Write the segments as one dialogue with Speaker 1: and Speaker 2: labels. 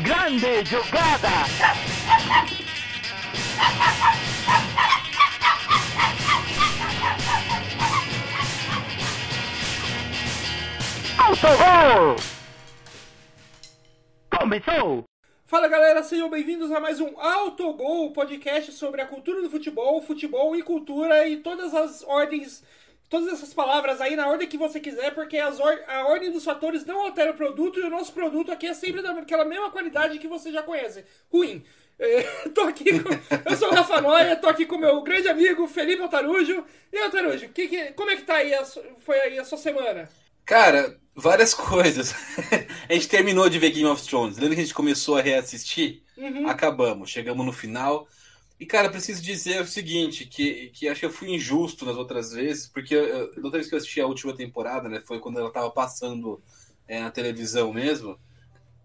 Speaker 1: Grande jogada! Autogol! Começou!
Speaker 2: Fala galera, sejam bem-vindos a mais um Autogol, podcast sobre a cultura do futebol, futebol e cultura e todas as ordens, todas essas palavras aí na ordem que você quiser, porque or a ordem dos fatores não altera o produto e o nosso produto aqui é sempre daquela mesma qualidade que você já conhece. Ruim. É, tô aqui com, eu sou o Rafa Noia, tô aqui com meu grande amigo Felipe Altarujo. E Altarujo, que, que, como é que tá aí a, foi aí a sua semana?
Speaker 3: Cara, várias coisas. a gente terminou de ver Game of Thrones. Lembra que a gente começou a reassistir?
Speaker 2: Uhum.
Speaker 3: Acabamos, chegamos no final. E, cara, preciso dizer o seguinte, que, que acho que eu fui injusto nas outras vezes, porque eu, da outra vez que eu assisti a última temporada, né, foi quando ela tava passando é, na televisão mesmo,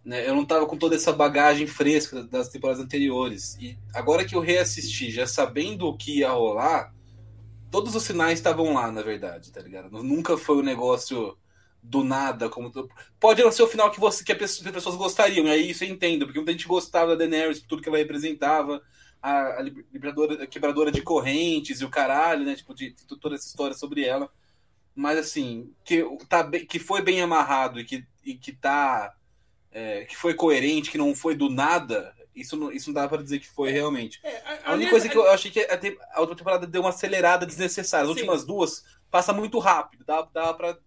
Speaker 3: né, eu não tava com toda essa bagagem fresca das temporadas anteriores. E agora que eu reassisti, já sabendo o que ia rolar, todos os sinais estavam lá, na verdade, tá ligado? Nunca foi um negócio do nada, como pode não ser o final que você que, as pessoas gostariam, e aí isso eu entendo, porque muita gente gostava da Daenerys, tudo que ela representava, a, a liberadora, a quebradora de correntes e o caralho, né, tipo de, de, toda essa história sobre ela. Mas assim, que tá que foi bem amarrado e que e que tá é, que foi coerente, que não foi do nada, isso não, isso não dá para dizer que foi realmente.
Speaker 2: É,
Speaker 3: a, única coisa que eu achei que a, a outra temporada deu uma acelerada desnecessária. As
Speaker 2: Sim.
Speaker 3: últimas duas passa muito rápido, dá, dá para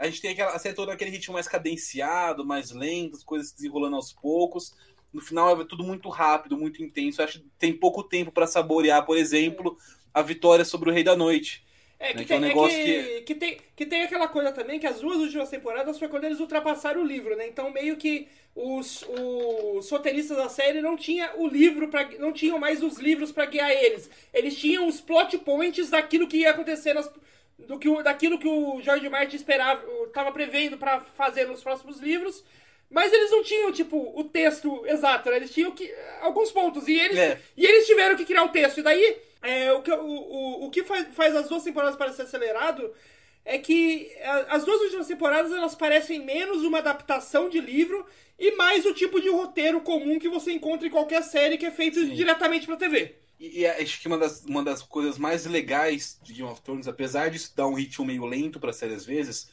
Speaker 3: a gente tem aquela acertou naquele ritmo mais cadenciado, mais lento, as coisas se desenrolando aos poucos. No final é tudo muito rápido, muito intenso. Eu acho que tem pouco tempo para saborear, por exemplo, a vitória sobre o Rei da Noite.
Speaker 2: É, que,
Speaker 3: Né, que
Speaker 2: tem,
Speaker 3: é um negócio
Speaker 2: é que,
Speaker 3: que-
Speaker 2: que tem, que tem aquela coisa também que as duas últimas temporadas foi quando eles ultrapassaram o livro, né? Então meio que os, os roteiristas da série não tinha o livro para não tinham mais os livros pra guiar eles. Eles tinham os plot points daquilo que ia acontecer nas, do que daquilo que o George Martin esperava, estava prevendo pra fazer nos próximos livros. Mas eles não tinham, tipo, o texto exato, né? Eles tinham que, alguns pontos. E eles,
Speaker 3: É.
Speaker 2: e eles tiveram que criar o texto. E daí, é, o que, o, o, o que faz, faz as duas temporadas parecer acelerado é que as duas últimas temporadas elas parecem menos uma adaptação de livro e mais o tipo de roteiro comum que você encontra em qualquer série que é feito
Speaker 3: Sim.
Speaker 2: diretamente pra TV.
Speaker 3: E, e acho que uma das, uma das coisas mais legais de Game of Thrones, apesar disso dar um ritmo meio lento para série às vezes,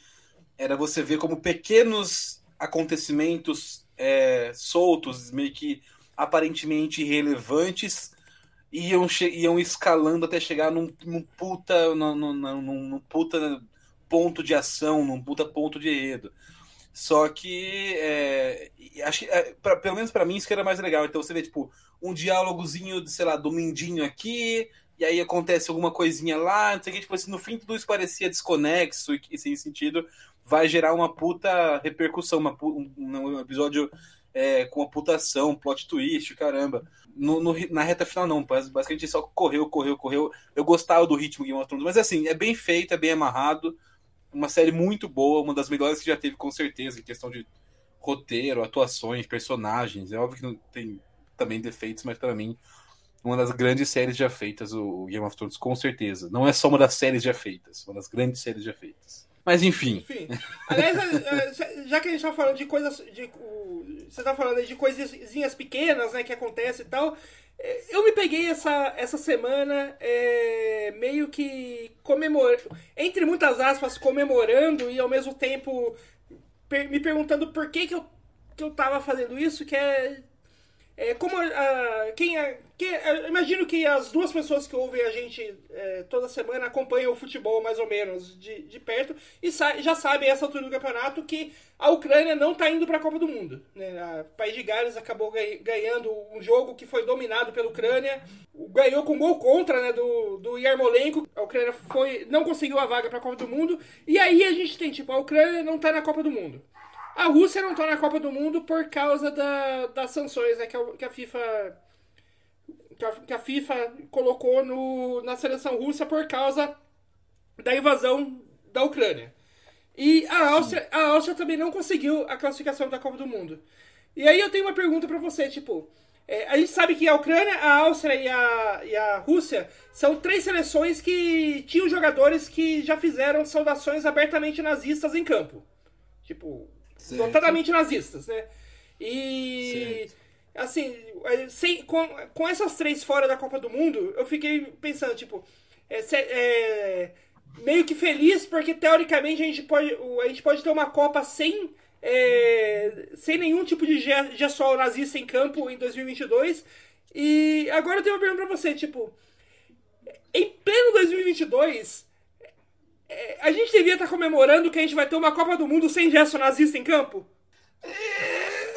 Speaker 3: era você ver como pequenos acontecimentos é, soltos, meio que aparentemente irrelevantes, iam, iam escalando até chegar num, num puta, num, num- num- puta ponto de ação, num puta ponto de enredo. Só que é, acho que, é, pra- pelo menos pra mim isso que era mais legal. Então você vê tipo um diálogozinho, de, sei lá, do Mindinho aqui, e aí acontece alguma coisinha lá, não sei o que, tipo assim, no fim tudo isso parecia desconexo e, e sem sentido, vai gerar uma puta repercussão, uma, um, um episódio é, com uma puta ação, plot twist, caramba. No, no na reta final não, bas- basicamente só correu, correu, correu. Eu gostava do ritmo Game of Thrones, mas assim, é bem feito, é bem amarrado, uma série muito boa, uma das melhores que já teve com certeza, em questão de roteiro, atuações, personagens. É óbvio que não tem também defeitos, mas pra mim uma das grandes séries já feitas, o Game of Thrones, com certeza. Não é só uma das séries já feitas, uma das grandes séries já feitas. Mas enfim,
Speaker 2: Enfim. Aliás, é, é, já que a gente tá falando de coisas. De, você tá falando de coisinhas pequenas, né, que acontecem e tal. é, Eu me peguei essa, essa semana é, meio que comemorando, entre muitas aspas, comemorando e ao mesmo tempo per- me perguntando por que, que, eu, que eu tava fazendo isso, que é. é como a, quem, é- quem eu imagino que as duas pessoas que ouvem a gente é, toda semana acompanham o futebol mais ou menos de, de perto e sa- já sabem essa altura do campeonato que a Ucrânia não está indo para a Copa do Mundo. Né? A País de Gales acabou ganha- ganhando um jogo que foi dominado pela Ucrânia, ganhou com gol contra né, do, do Yarmolenko. A Ucrânia foi, não conseguiu a vaga para a Copa do Mundo e aí a gente tem tipo a Ucrânia não está na Copa do Mundo. A Rússia não está na Copa do Mundo por causa da, das sanções né, que, a, que a FIFA que a, que a FIFA colocou no, na seleção russa por causa da invasão da Ucrânia. E a Áustria, a Áustria também não conseguiu a classificação da Copa do Mundo. E aí eu tenho uma pergunta pra você, tipo, é, a gente sabe que a Ucrânia, a Áustria e a, e a Rússia são três seleções que tinham jogadores que já fizeram saudações abertamente nazistas em campo. Tipo,
Speaker 3: Certo.
Speaker 2: notadamente nazistas, né? E. Assim, é, sem, com, com essas três fora da Copa do Mundo, eu fiquei pensando, tipo. É, é, meio que feliz, porque teoricamente a gente pode, a gente pode ter uma Copa sem. É, sem nenhum tipo de gestual nazista em campo em 2022. E agora eu tenho uma pergunta pra você, tipo. Em pleno 2022, é, a gente devia estar comemorando que a gente vai ter uma Copa do Mundo sem gesto nazista em campo?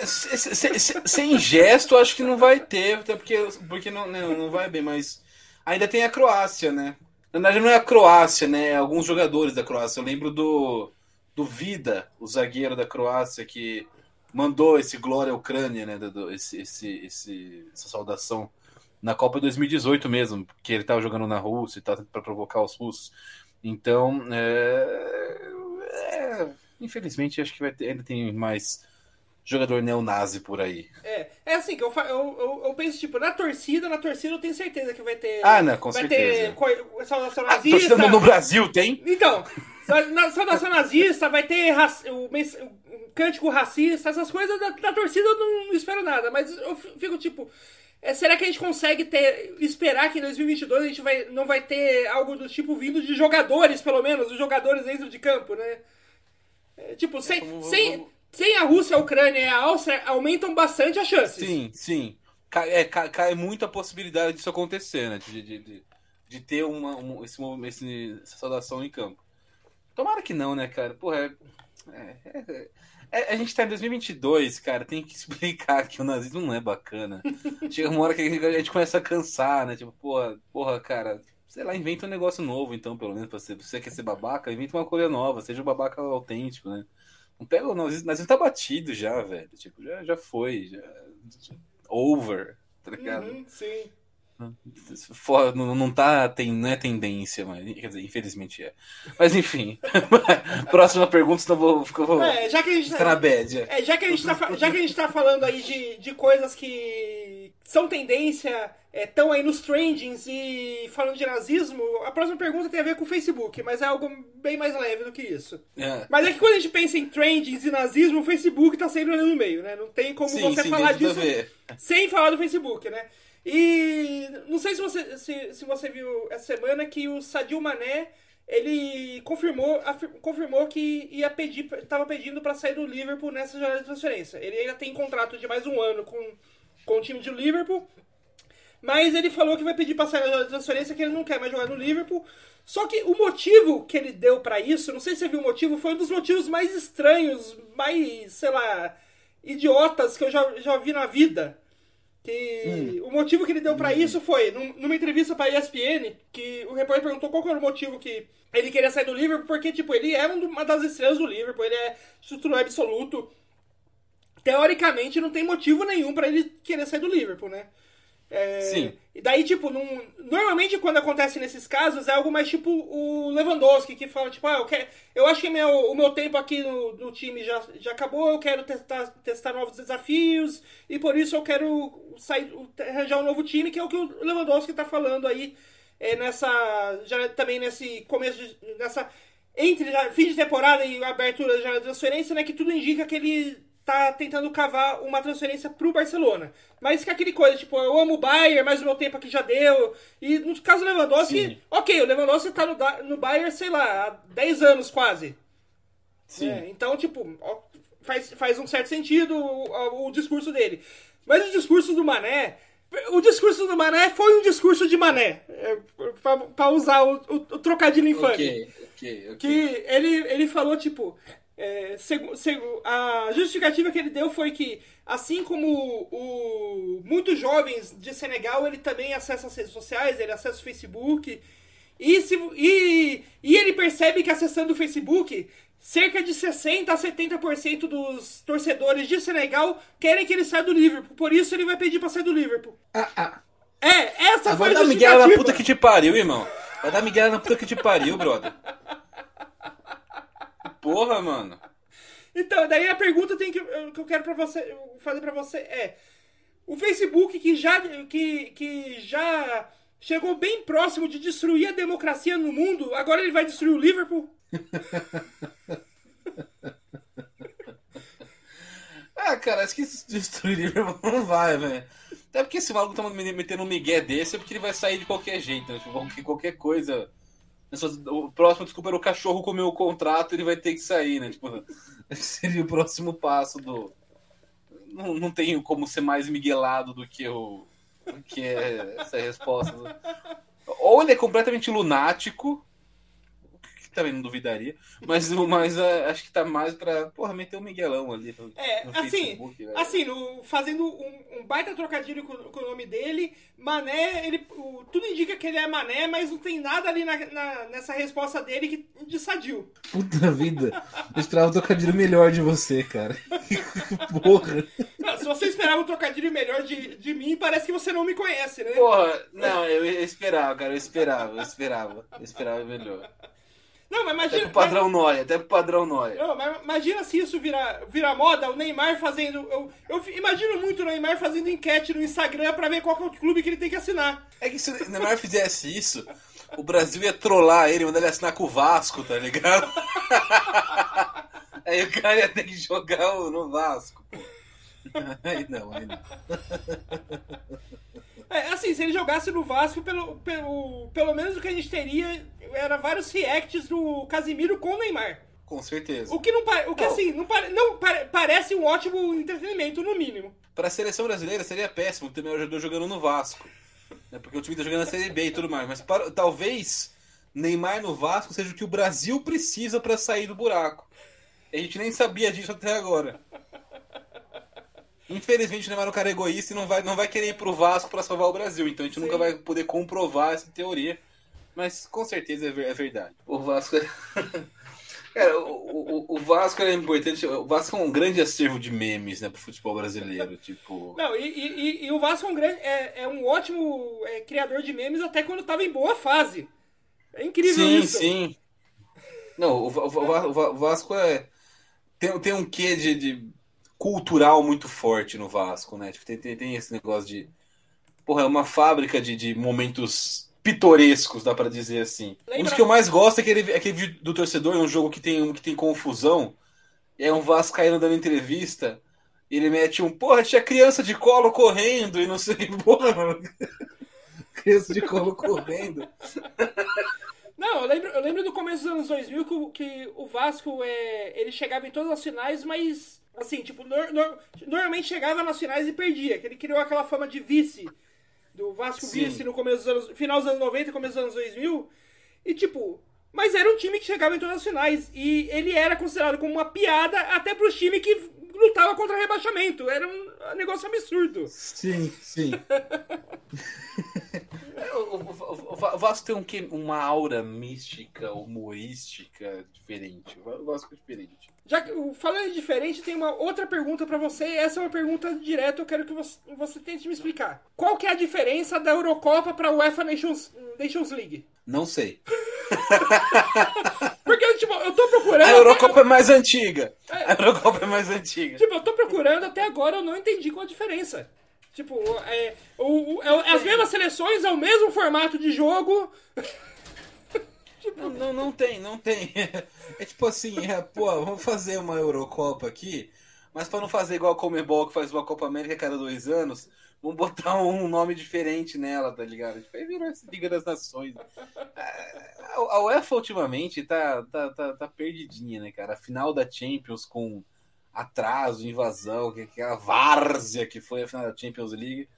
Speaker 3: Sem, gesto, acho que não vai ter, até porque, porque não, não, não vai bem, mas ainda tem a Croácia, né? Na verdade, não é a Croácia, né? É alguns jogadores da Croácia. Eu lembro do, do Vida, o zagueiro da Croácia, que mandou esse Glória Ucrânia, né? Do, esse, esse, esse, essa saudação na Copa 2018 mesmo, que ele estava jogando na Rússia e tal, para provocar os russos. Então, é, é, infelizmente, acho que vai ter, ainda tem mais jogador neonazi por aí.
Speaker 2: É, é assim, que eu, eu, eu, eu, penso, tipo, na torcida, na torcida eu tenho certeza que vai ter.
Speaker 3: Ah, não, com
Speaker 2: vai
Speaker 3: certeza.
Speaker 2: Vai ter saudação
Speaker 3: nazista. A torcida no, no Brasil tem?
Speaker 2: Então, saudação nazista, vai ter o, o, cântico racista, essas coisas da, da torcida eu não espero nada, mas eu fico tipo. É, será que a gente consegue ter esperar que em 2022 a gente vai, não vai ter algo do tipo vindo de jogadores, pelo menos, os jogadores dentro de campo, né? É, tipo, sem, é, sem, sem a Rússia, a Ucrânia e a Áustria aumentam bastante as chances.
Speaker 3: Sim, sim. Cai, é, cai, cai muita possibilidade disso acontecer, né? De, de, de, de ter uma, um, esse, esse, essa saudação em campo. Tomara que não, né, cara? Porra, é, é, é é, a gente tá em 2022, cara, tem que explicar que o nazismo não é bacana. Chega uma hora que a gente começa a cansar, né? Tipo, porra, porra, cara, sei lá, inventa um negócio novo, então, pelo menos, pra você, você quer ser babaca, inventa uma coisa nova, seja um babaca autêntico, né? Não pega o nazismo, nazismo tá batido já, velho. Tipo, já, já foi, já, já over, tá ligado?
Speaker 2: Uhum, sim.
Speaker 3: Não, não, tá, tem, não é tendência, mas quer dizer, infelizmente é. Mas enfim. Próxima pergunta, senão vou, vou
Speaker 2: é, já que a gente
Speaker 3: tá, na bad.
Speaker 2: É, já, que a gente tá, já que a gente tá falando aí de, de coisas que são tendência, estão é, aí nos trendings e falando de nazismo, a próxima pergunta tem a ver com o Facebook, mas é algo bem mais leve do que isso.
Speaker 3: É.
Speaker 2: Mas é que quando a gente pensa em trendings e nazismo, o Facebook tá sempre ali no meio, né? Não tem como
Speaker 3: sim,
Speaker 2: você
Speaker 3: sim,
Speaker 2: falar disso sem falar do Facebook, né? E não sei se você, se, se você viu essa semana que o Sadio Mané ele confirmou, confirmou que ia pedir, estava pedindo para sair do Liverpool nessa jornada de transferência. Ele ainda tem contrato de mais um ano com, com o time de Liverpool, mas ele falou que vai pedir para sair da transferência, que ele não quer mais jogar no Liverpool. Só que o motivo que ele deu para isso, não sei se você viu o motivo, foi um dos motivos mais estranhos, mais, sei lá, idiotas que eu já, já vi na vida. Que hum. o motivo que ele deu para hum. isso foi, numa entrevista pra ESPN, que o repórter perguntou qual era o motivo que ele queria sair do Liverpool, porque, tipo, ele é uma das estrelas do Liverpool, ele é titular absoluto. Teoricamente, não tem motivo nenhum para ele querer sair do Liverpool, né? É,
Speaker 3: Sim.
Speaker 2: E daí, tipo, num, normalmente quando acontece nesses casos é algo mais tipo o Lewandowski, que fala, tipo, ah, eu, quero, eu acho que meu, o meu tempo aqui no, no time já, já acabou, eu quero testar, testar novos desafios, e por isso eu quero sair, arranjar um novo time, que é o que o Lewandowski tá falando aí é, nessa. Já também nesse começo de, nessa. Entre fim de temporada e abertura de transferência, né? Que tudo indica que ele tá tentando cavar uma transferência pro Barcelona. Mas que aquele coisa, tipo, eu amo o Bayern, mas o meu tempo aqui já deu. E no caso do Lewandowski, Sim. ok, o Lewandowski tá no, no Bayern, sei lá, há 10 anos quase.
Speaker 3: Sim.
Speaker 2: É, então, tipo, faz, faz um certo sentido o, o, discurso dele. Mas o discurso do Mané. O discurso do Mané foi um discurso de Mané. É, pra, pra usar o, o, o trocadilho infame.
Speaker 3: Ok, ok, ok.
Speaker 2: Que ele, ele falou, tipo, é, segu, segu, a justificativa que ele deu foi que, assim como o, muitos jovens de Senegal, ele também acessa as redes sociais, ele acessa o Facebook. E, se, e, e ele percebe que acessando o Facebook, cerca de 60% a 70% dos torcedores de Senegal querem que ele saia do Liverpool. Por isso ele vai pedir pra sair do Liverpool.
Speaker 3: Ah, ah.
Speaker 2: É, essa ah, foi
Speaker 3: a
Speaker 2: justificativa. Vai dar
Speaker 3: Miguel na puta que te pariu, irmão. Vai dar Miguel na puta que te pariu, brother. Porra, mano.
Speaker 2: Então, daí a pergunta tem que, que eu quero pra você, fazer para você é: o Facebook que já, que, que já chegou bem próximo de destruir a democracia no mundo, agora ele vai destruir o Liverpool?
Speaker 3: Ah, cara, acho que destruir Liverpool não vai, velho. Até porque esse maluco tá metendo um migué desse é porque ele vai sair de qualquer jeito, né? Tipo, qualquer coisa. O próximo, desculpa, era o cachorro comeu o contrato, ele vai ter que sair, né? Tipo, seria o próximo passo do. Não, não tenho como ser mais miguelado do que o. Do que essa resposta. Ou ele é completamente lunático, também não duvidaria. Mas, mas uh, acho que tá mais pra, porra, meter o um Miguelão ali. No,
Speaker 2: é,
Speaker 3: no
Speaker 2: assim, Facebook, assim no, fazendo um, um, baita trocadilho com, com, o nome dele, Mané, ele, o, tudo indica que ele é Mané, mas não tem nada ali na, na, nessa resposta dele que, de sadio.
Speaker 3: Puta vida, eu esperava um trocadilho melhor de você, cara. porra.
Speaker 2: Se você esperava um trocadilho melhor de, de mim, parece que você não me conhece, né?
Speaker 3: Porra, não, eu, eu esperava, cara, eu esperava, eu esperava, eu esperava melhor.
Speaker 2: Não, mas imagina.
Speaker 3: Até pro padrão mas... Noia, até pro padrão Noia.
Speaker 2: Não, mas imagina se isso virar, virar moda, o Neymar fazendo. Eu, eu imagino muito o Neymar fazendo enquete no Instagram pra ver qual é o clube que ele tem que assinar.
Speaker 3: É que se o Neymar fizesse isso, o Brasil ia trollar ele, mandar ele assinar com o Vasco, tá ligado? Aí o cara ia ter que jogar no Vasco, pô. Aí não, aí não.
Speaker 2: É, assim, se ele jogasse no Vasco, pelo, pelo, pelo menos o que a gente teria era vários reacts do Casimiro com o Neymar.
Speaker 3: Com certeza.
Speaker 2: O que não o que não. assim, não, não parece um ótimo entretenimento, no mínimo.
Speaker 3: Para a seleção brasileira seria péssimo ter meu jogador jogando no Vasco. Né, porque o time tá jogando na Série B e tudo mais. Mas para, talvez Neymar no Vasco seja o que o Brasil precisa para sair do buraco. A gente nem sabia disso até agora. Infelizmente o Neymar é um cara egoísta e não vai, não vai querer ir pro Vasco para salvar o Brasil. Então a gente Sim. nunca vai poder comprovar essa teoria. Mas com certeza é, é verdade. O Vasco é. Cara, o, o, o, Vasco é importante. O Vasco é um grande acervo de memes, né, pro futebol brasileiro. Tipo.
Speaker 2: Não, e, e, e o Vasco é um, grande, é, é um ótimo é, criador de memes até quando tava em boa fase. É incrível
Speaker 3: sim,
Speaker 2: isso.
Speaker 3: Sim, sim. Não, o, o, Vasco é. Tem, tem um quê de, de cultural muito forte no Vasco, né? Tipo, tem, tem, tem esse negócio de. Porra, é uma fábrica de, de momentos pitorescos, dá para dizer assim. Lembra... Um dos que eu mais gosto é aquele, aquele vídeo do torcedor, um jogo que tem, que tem confusão. E é um Vasco caindo dando entrevista. E ele mete um, porra, tinha criança de colo correndo e não sei, porra, mano. criança de colo correndo.
Speaker 2: Não, eu lembro, eu lembro do começo dos anos 2000 que, que o Vasco é, ele chegava em todas as finais, mas Assim, tipo, no, no, normalmente chegava nas finais e perdia. Que ele criou aquela fama de vice. Do Vasco Sim. vice no começo dos anos. Final dos anos 90 e começo dos anos 2000. E tipo. Mas era um time que chegava em todas as finais. E ele era considerado como uma piada até pros times que lutava contra rebaixamento. Era um negócio absurdo.
Speaker 3: Sim, sim. o, Vasco tem um, uma aura mística, humorística diferente. O Vasco é diferente.
Speaker 2: Já que falando diferente, tem uma outra pergunta para você. Essa é uma pergunta direta, eu quero que você, você tente me explicar. Qual que é a diferença da Eurocopa para a UEFA Nations, Nations League?
Speaker 3: Não sei.
Speaker 2: Porque, tipo, eu tô procurando. A
Speaker 3: Eurocopa até... é mais antiga. É. A Eurocopa é mais antiga.
Speaker 2: Tipo, eu tô procurando até agora, eu não entendi qual a diferença. Tipo, é, o, o, é, as mesmas seleções, é o mesmo formato de jogo.
Speaker 3: Tipo... Não, não, não tem, não tem. É tipo assim, é, pô, vamos fazer uma Eurocopa aqui, mas para não fazer igual a Comebol que faz uma Copa América a cada dois anos, vamos botar um nome diferente nela, tá ligado? Tipo, aí virou essa Liga das Nações. É, a UEFA ultimamente tá, tá, tá, tá perdidinha, né, cara? A final da Champions com atraso, invasão, que, que é a várzea que foi a final da Champions League,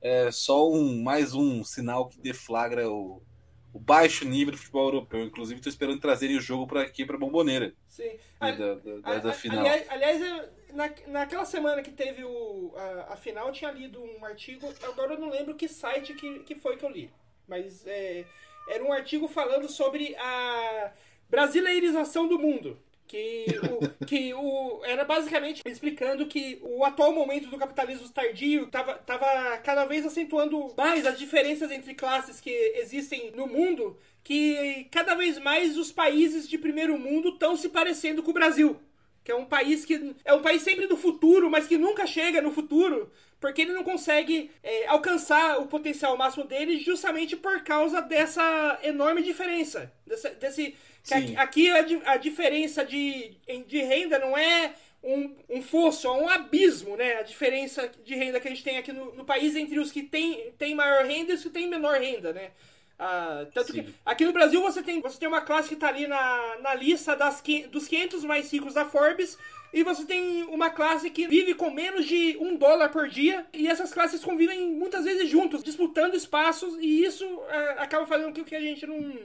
Speaker 3: é só um mais um sinal que deflagra o, o baixo nível do futebol europeu. Inclusive, estou esperando trazerem o jogo para aqui, para Bomboneira.
Speaker 2: Sim.
Speaker 3: Da, da, da, da final.
Speaker 2: Aliás, aliás na, naquela semana que teve o, a, a, final, tinha lido um artigo. Agora eu não lembro que site que, que foi que eu li. Mas é, era um artigo falando sobre a brasileirização do mundo. Que, o, que o, era basicamente explicando que o atual momento do capitalismo tardio estava tava cada vez acentuando mais as diferenças entre classes que existem no mundo, que cada vez mais os países de primeiro mundo estão se parecendo com o Brasil que é um país que é um país sempre do futuro, mas que nunca chega no futuro, porque ele não consegue é, alcançar o potencial máximo dele justamente por causa dessa enorme diferença. Desse, desse aqui a, a, diferença de, de renda não é um, um fosso, um abismo, né? A diferença de renda que a gente tem aqui no, no país entre os que têm tem maior renda e os que têm menor renda, né? Ah, tanto Sim. que aqui no Brasil você tem, você tem uma classe que está ali na, na lista das, dos 500 mais ricos da Forbes e você tem uma classe que vive com menos de um dólar por dia e essas classes convivem muitas vezes juntos, disputando espaços e isso é, acaba fazendo com que a gente não...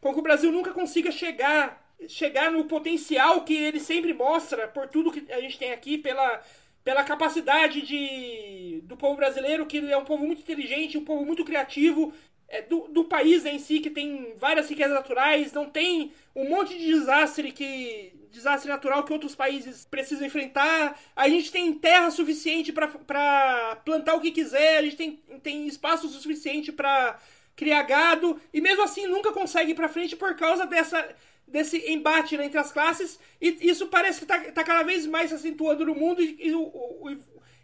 Speaker 2: com que o Brasil nunca consiga chegar chegar no potencial que ele sempre mostra por tudo que a gente tem aqui, pela, pela capacidade de, do povo brasileiro, que é um povo muito inteligente, um povo muito criativo, é, do, do país em si, que tem várias riquezas naturais, não tem um monte de desastre que desastre natural que outros países precisam enfrentar. A gente tem terra suficiente para plantar o que quiser, a gente tem, tem espaço suficiente para criar gado, e mesmo assim nunca consegue ir para frente por causa dessa desse embate né, entre as classes, e isso parece que está tá cada vez mais se acentuando no mundo, e, e, o,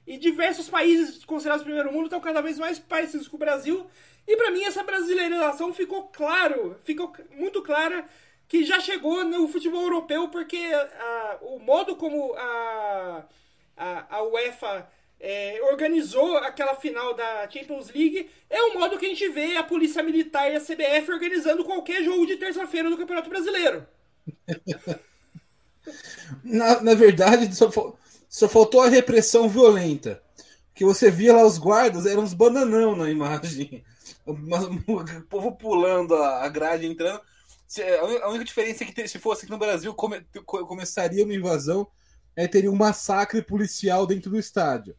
Speaker 2: e diversos países considerados primeiro mundo estão cada vez mais parecidos com o Brasil. E para mim essa brasileirização ficou claro, ficou muito clara que já chegou no futebol europeu, porque o modo como a, a, a UEFA é, organizou aquela final da Champions League, é o modo que a gente vê a Polícia Militar e a CBF organizando qualquer jogo de terça-feira do Campeonato Brasileiro.
Speaker 4: na, na verdade, só, só faltou a repressão violenta. Que você via lá os guardas, eram uns bananão na imagem. O povo pulando a grade entrando. A única diferença é que se fosse aqui no Brasil come, começaria uma invasão, aí teria um massacre policial dentro do estádio.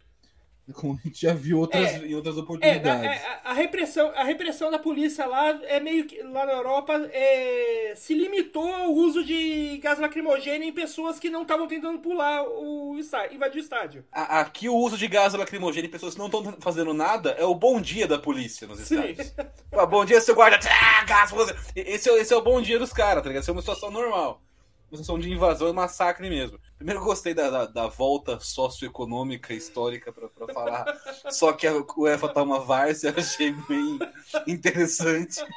Speaker 4: Como a gente já viu outras, é, em outras oportunidades.
Speaker 2: É, a, a, repressão, a repressão da polícia lá é meio que lá na Europa é, se limitou ao uso de gás lacrimogêneo em pessoas que não estavam tentando pular o estádio, invadir o estádio.
Speaker 3: Aqui o uso de gás lacrimogêneo em pessoas que não estão fazendo nada é o bom dia da polícia nos estádios. Ah, bom dia, seu guarda. Ah, gás, esse, é, esse é o bom dia dos caras, tá ligado? Essa é uma situação normal uma situação de invasão e massacre mesmo. Primeiro, eu gostei da, da, da volta socioeconômica histórica para falar, só que a UEFA tá uma várzea, achei bem interessante.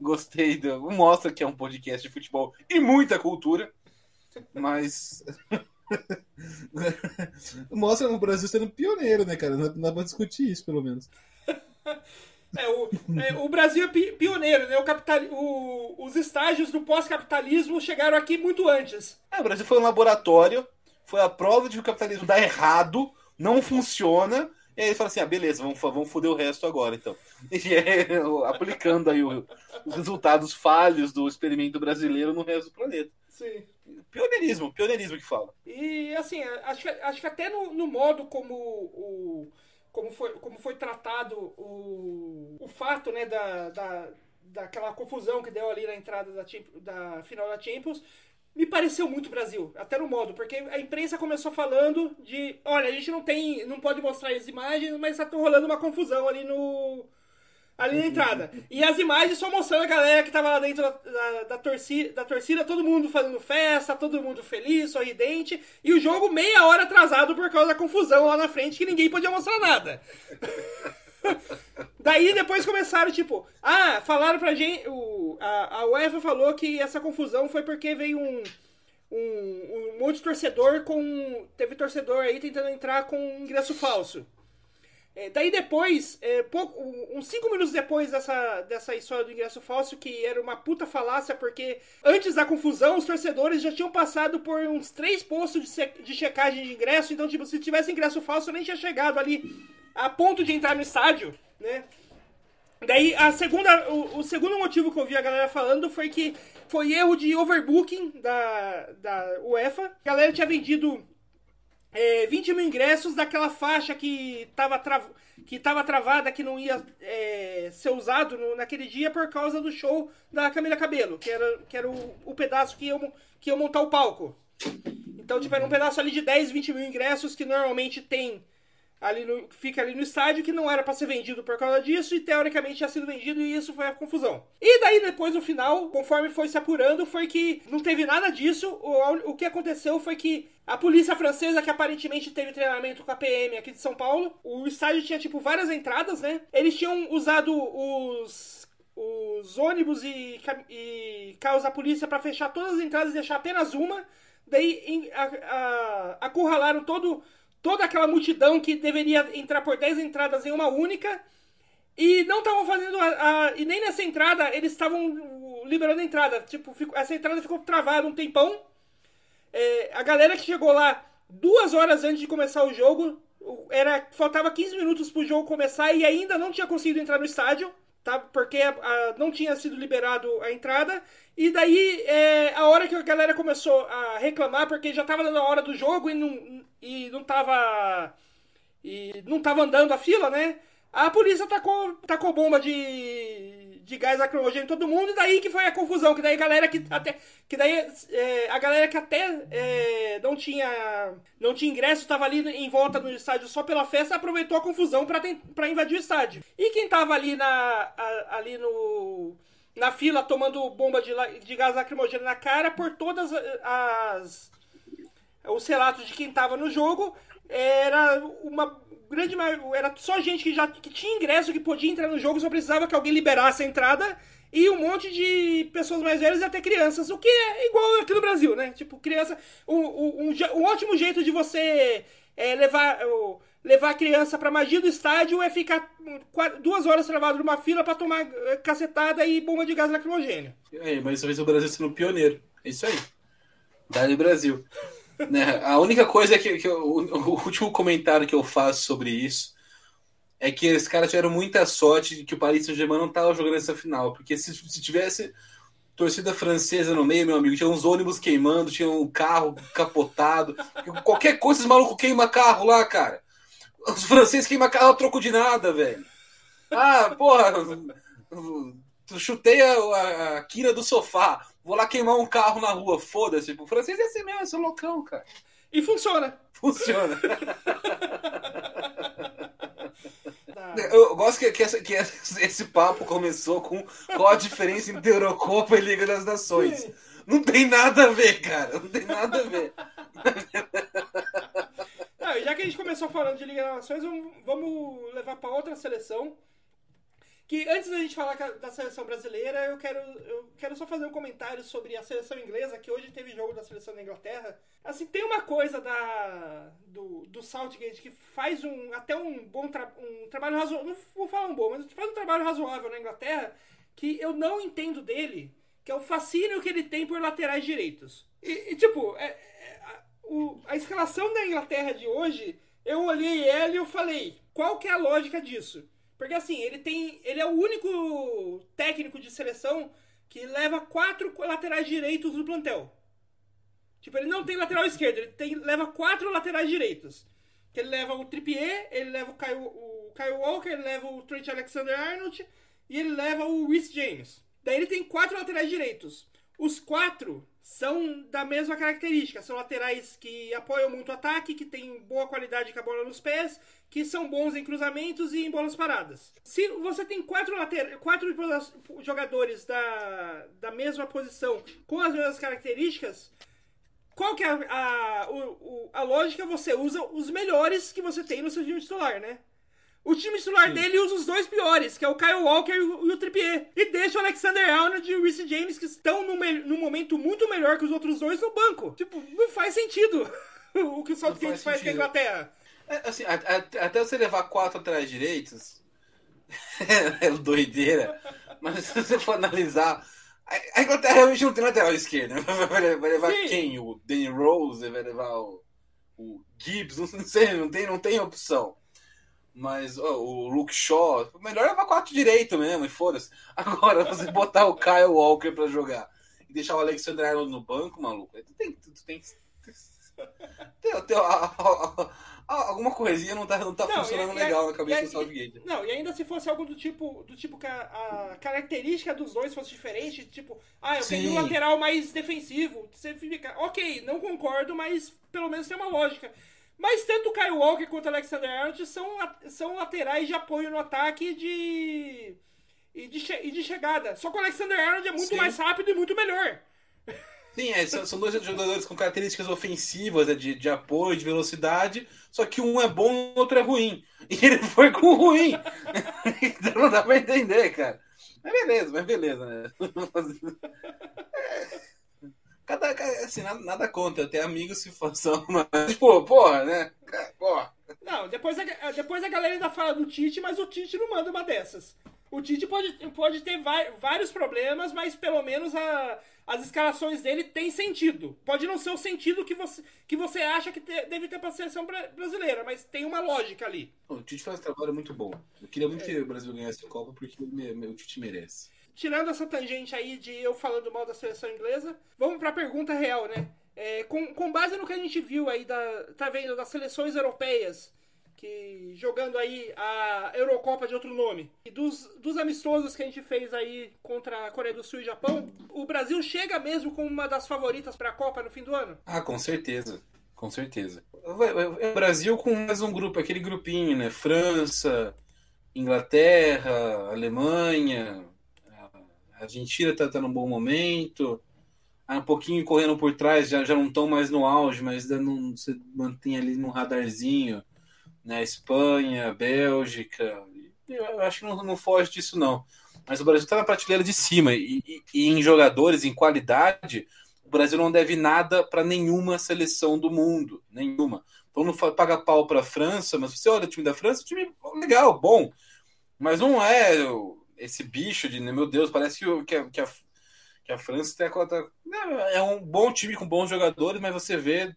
Speaker 3: Gostei, do, mostra que é um podcast de futebol e muita cultura, mas.
Speaker 4: mostra o Brasil sendo pioneiro, né, cara? Não dá pra discutir isso, pelo menos.
Speaker 2: É, o, é, o Brasil é pioneiro, né? O capital, o, os estágios do pós-capitalismo chegaram aqui muito antes.
Speaker 3: É, o Brasil foi um laboratório, foi a prova de que o capitalismo dá errado, não funciona, e aí ele fala assim: ah, beleza, vamos, vamos foder o resto agora, então. E é, aplicando aí o, os resultados falhos do experimento brasileiro no resto do planeta.
Speaker 2: Sim.
Speaker 3: Pioneirismo, pioneirismo que fala.
Speaker 2: E assim, acho, acho que até no, no modo como o como foi, como foi tratado o, o fato né, da, da, daquela confusão que deu ali na entrada da, da final da Champions, me pareceu muito Brasil, até no modo, porque a imprensa começou falando de, olha, a gente não tem, não pode mostrar as imagens, mas está rolando uma confusão ali no, ali na entrada. E as imagens só mostrando a galera que tava lá dentro da, da, da, torcida, da torcida, todo mundo fazendo festa, todo mundo feliz, sorridente, e o jogo meia hora atrasado por causa da confusão lá na frente que ninguém podia mostrar nada. Daí depois começaram, tipo, ah, falaram pra gente. O, a, a UEFA falou que essa confusão foi porque veio um, um, um monte de torcedor com. Teve torcedor aí tentando entrar com ingresso falso. É, daí depois, é, pouco, uns 5 minutos depois dessa, dessa história do ingresso falso, que era uma puta falácia, porque antes da confusão, os torcedores já tinham passado por uns três postos de, de checagem de ingresso, então, tipo, se tivesse ingresso falso, nem tinha chegado ali a ponto de entrar no estádio, né? Daí, a segunda, o, o, segundo motivo que eu vi a galera falando foi que foi erro de overbooking da, da UEFA. A galera tinha vendido é, 20 mil ingressos daquela faixa que estava que tava travada, que não ia é, ser usado no, naquele dia por causa do show da Camila Cabelo, que era, que era o, o pedaço que ia, que ia montar o palco. Então, tipo, era um pedaço ali de 10, 20 mil ingressos que normalmente tem ali no, fica ali no estádio que não era para ser vendido por causa disso e teoricamente tinha sido vendido e isso foi a confusão. E daí depois no final, conforme foi se apurando, foi que não teve nada disso. O, o que aconteceu foi que a polícia francesa, que aparentemente teve treinamento com a PM aqui de São Paulo, o estádio tinha tipo várias entradas, né? Eles tinham usado os os ônibus e, e carros da polícia para fechar todas as entradas e deixar apenas uma. Daí em- a- a- acurralaram todo, toda aquela multidão que deveria entrar por 10 entradas em uma única. E não estavam fazendo. A, a- e nem nessa entrada eles estavam liberando a entrada. Tipo, ficou- essa entrada ficou travada um tempão. É, a galera que chegou lá duas horas antes de começar o jogo, o- era faltava 15 minutos pro jogo começar e ainda não tinha conseguido entrar no estádio, tá? Porque a- não tinha sido liberado a entrada. E daí, é, a hora que a galera começou a reclamar, porque já tava dando a hora do jogo e não, e não tava. E não tava andando a fila, né? A polícia tacou, tacou bomba de, de gás lacrimogêneo em todo mundo, e daí que foi a confusão, que daí a galera que até. Que daí é, a galera que até é, não tinha. não tinha ingresso, tava ali em volta do estádio só pela festa, aproveitou a confusão pra invadir o estádio. E quem tava ali na. a- ali no. na fila tomando bomba de, de gás lacrimogêneo na cara por todas as os relatos de quem tava no jogo era uma grande era só gente que já que tinha ingresso que podia entrar no jogo só precisava que alguém liberasse a entrada e um monte de pessoas mais velhas e até crianças o que é igual aqui no Brasil né tipo criança um, um, um ótimo jeito de você é, levar levar a criança pra magia do estádio é ficar hum, duas horas travado numa fila pra tomar eh, cacetada e bomba de gás lacrimogêneo
Speaker 3: É, mas talvez o Brasil sendo pioneiro. É isso aí. Dali Brasil. Né? A única coisa que, que eu- o, último comentário que eu faço sobre isso é que esses caras tiveram muita sorte de que o Paris Saint-Germain não estava jogando essa final. Porque se, se tivesse torcida francesa no meio, meu amigo, tinha uns ônibus queimando, tinha um carro capotado. Qualquer coisa, esses malucos queimam carro lá, cara. Os franceses queimam carro a troco de nada, velho. Ah, porra, chutei a, a, a quina do sofá, vou lá queimar um carro na rua, foda-se. O francês é assim mesmo, é seu loucão, cara.
Speaker 2: e funciona
Speaker 3: Funciona. Eu gosto que, que, essa- que esse papo começou com qual a diferença entre Eurocopa e Liga das Nações. Não tem nada a ver, cara. Não tem nada a ver.
Speaker 2: Não, já que a gente começou falando de Liga das Nações, vamos levar para outra seleção. Que antes da gente falar da seleção brasileira, eu quero, eu quero só fazer um comentário sobre a seleção inglesa, que hoje teve jogo da seleção da Inglaterra. Assim, tem uma coisa da, do, do Southgate que faz um, até um bom tra, um trabalho razoável. Não vou falar um bom, mas faz um trabalho razoável na Inglaterra que eu não entendo dele, que é o fascínio que ele tem por laterais direitos. E, e, tipo, é- é- a, o- a escalação da Inglaterra de hoje, eu olhei ela e eu falei, qual que é a lógica disso? Porque assim, ele tem. Ele é o único técnico de seleção que leva quatro laterais direitos no plantel. Tipo, ele não tem lateral esquerdo, ele tem, leva quatro laterais direitos. Que ele leva o Trippier, ele leva o Kyle, o Kyle Walker, ele leva o Trent Alexander-Arnold e ele leva o Rhys James. Daí ele tem quatro laterais direitos. Os quatro são da mesma característica. São laterais que apoiam muito o ataque, que têm boa qualidade com a bola nos pés, que são bons em cruzamentos e em bolas paradas. Se você tem quatro, later... quatro jogadores da, da mesma posição com as mesmas características, qual que é a, a, o- a lógica? Você usa os melhores que você tem no seu time titular, né? O time titular dele usa os dois piores, que é o Kyle Walker e o, e o Trippier. E deixa o Alexander Arnold e o Reece James, que estão num, num momento muito melhor que os outros dois, no banco. Tipo, não faz sentido o que o Southgate
Speaker 3: faz
Speaker 2: faz, com a. Inglaterra.
Speaker 3: É, assim, a- a- até você levar quatro atrás direitos é doideira. Mas se você for analisar. A Inglaterra realmente não tem lateral esquerdo. né? Vai, vai levar
Speaker 2: Sim.
Speaker 3: quem? O Danny Rose, vai levar o, o Gibbs, não sei, não tem, não tem opção. Mas ó, o Luke Shaw, melhor levar quatro direito mesmo, e foda-se. Agora, você botar o Kyle Walker pra jogar e deixar o Alexander Arnold no banco, maluco, tu tem, tu tem, tem, tem- a- a- a- alguma coisinha não tá, não tá
Speaker 2: Não,
Speaker 3: funcionando
Speaker 2: e- e-
Speaker 3: legal na cabeça
Speaker 2: e-
Speaker 3: do Southgate.
Speaker 2: Não, e ainda se fosse algo do tipo, do tipo que a, característica dos dois fosse diferente, tipo, ah, eu
Speaker 3: Sim.
Speaker 2: um lateral mais defensivo. Você fica, ok, não concordo, mas pelo menos tem uma lógica. Mas tanto o Kyle Walker quanto o Alexander Arnold são, são laterais de apoio no ataque de, e de, e de chegada. Só que o Alexander Arnold é muito
Speaker 3: Sim.
Speaker 2: mais rápido e muito melhor.
Speaker 3: Sim, é, são, são dois jogadores com características ofensivas, né, de, de apoio, de velocidade, só que um é bom e o outro é ruim. E ele foi com o ruim. então não dá pra entender, cara. Mas beleza, mas beleza, né? Cada, assim, nada, nada contra, eu tenho amigos se façam, mas, pô, porra, né? Porra.
Speaker 2: Não, depois a, depois a galera ainda fala do Tite, mas o Tite não manda uma dessas. O Tite pode, pode ter vários problemas, mas pelo menos a, as escalações dele têm sentido. Pode não ser o sentido que você, que você acha que te, deve ter para a seleção brasileira, mas tem uma lógica ali.
Speaker 3: O Tite faz um trabalho muito bom. Eu queria muito é. que o Brasil ganhasse a Copa porque o Tite merece.
Speaker 2: Tirando essa tangente aí de eu falando mal da seleção inglesa, vamos para a pergunta real, né? É, com, com base no que a gente viu aí, da, tá vendo, das seleções europeias que jogando aí a Eurocopa de outro nome. E dos, dos amistosos que a gente fez aí contra a Coreia do Sul e Japão, o Brasil chega mesmo como uma das favoritas para a Copa no fim do ano?
Speaker 3: Ah, com certeza. Com certeza. O Brasil com mais um grupo, aquele grupinho, né? França, Inglaterra, Alemanha, a Argentina tá, tá num bom momento. Ah, um pouquinho correndo por trás, já, já não estão mais no auge, mas ainda não, você mantém ali no radarzinho né? Espanha, Bélgica. Eu acho que não, não foge disso, não. Mas o Brasil está na prateleira de cima. E, e, e, em jogadores, em qualidade, o Brasil não deve nada para nenhuma seleção do mundo. Nenhuma. Então não paga pau para a França, mas você olha o time da França, time legal, bom. Mas não é esse bicho de, meu Deus, parece que, que, a, que, a, França tem a cota. É um bom time com bons jogadores, mas você vê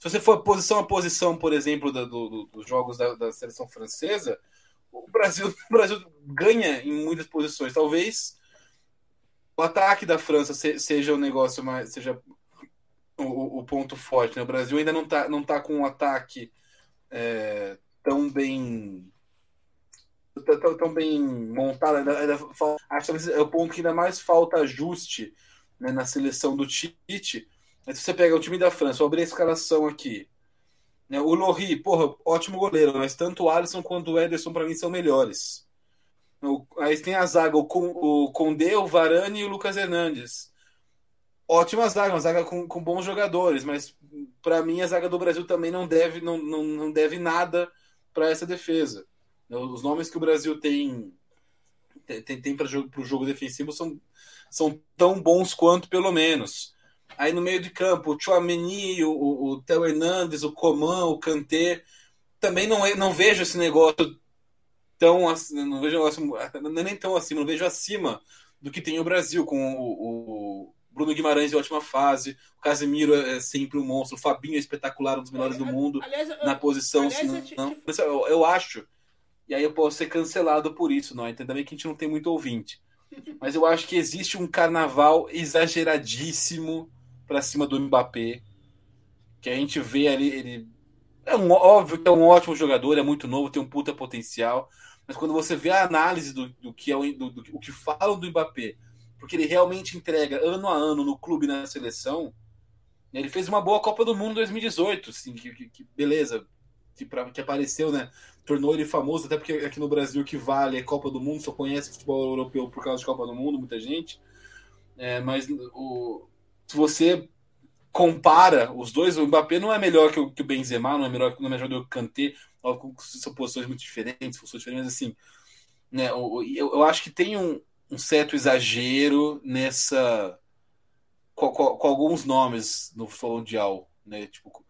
Speaker 3: se você for posição a posição, por exemplo, do, do, dos jogos da, da, seleção francesa, o Brasil, o Brasil ganha em muitas posições. Talvez o ataque da França seja o negócio mais. seja o, o ponto forte. Né? O Brasil ainda não está não tá com um ataque é, tão bem. Tão, tão bem montado. Ainda, ainda, acho que é o ponto que ainda mais falta ajuste né, na seleção do Tite mas se você pega o time da França, vou abrir a escalação aqui. Né, o Lohri, porra, ótimo goleiro, mas tanto o Alisson quanto o Ederson para mim são melhores. aí tem a zaga, o, o Condé, o Varane e o Lucas Hernandes. Ótima zaga, uma zaga com, com bons jogadores, mas para mim a zaga do Brasil também não deve, não, não, não deve nada para essa defesa. Os nomes que o Brasil tem tem, tem para o jogo defensivo são, são tão bons quanto, pelo menos. Aí no meio de campo, o Chouameni, o, o, o Theo Hernandes, o Coman, o Kanté. Também não, não vejo esse negócio tão não vejo não é nem tão acima, não vejo acima do que tem o Brasil, com o, o Bruno Guimarães em ótima fase, o Casemiro é sempre um monstro, o Fabinho é espetacular, um dos melhores do mundo, aliás, na posição. Aliás, não, não, eu, eu, acho, e aí eu posso ser cancelado por isso, não, ainda bem que a gente não tem muito ouvinte. Mas eu acho que existe um carnaval exageradíssimo para cima do Mbappé, que a gente vê ali, ele é um, óbvio que é um ótimo jogador, é muito novo, tem um puta potencial, mas quando você vê a análise do, do que é o, do, do, que falam do Mbappé, porque ele realmente entrega ano a ano no clube na seleção, ele fez uma boa Copa do Mundo 2018, assim, que, que, que beleza, que, pra, que apareceu, né? Tornou ele famoso, até porque aqui no Brasil que vale é Copa do Mundo, só conhece futebol europeu por causa de Copa do Mundo, muita gente. É, mas o, se você compara os dois, o Mbappé não é melhor que o, que o Benzema, não é melhor, não é melhor que o Kanté, são posições muito diferentes, funções diferentes, assim. Né, eu, eu acho que tem um, um certo exagero nessa. Com, com, com, alguns nomes no futebol mundial, né? Tipo,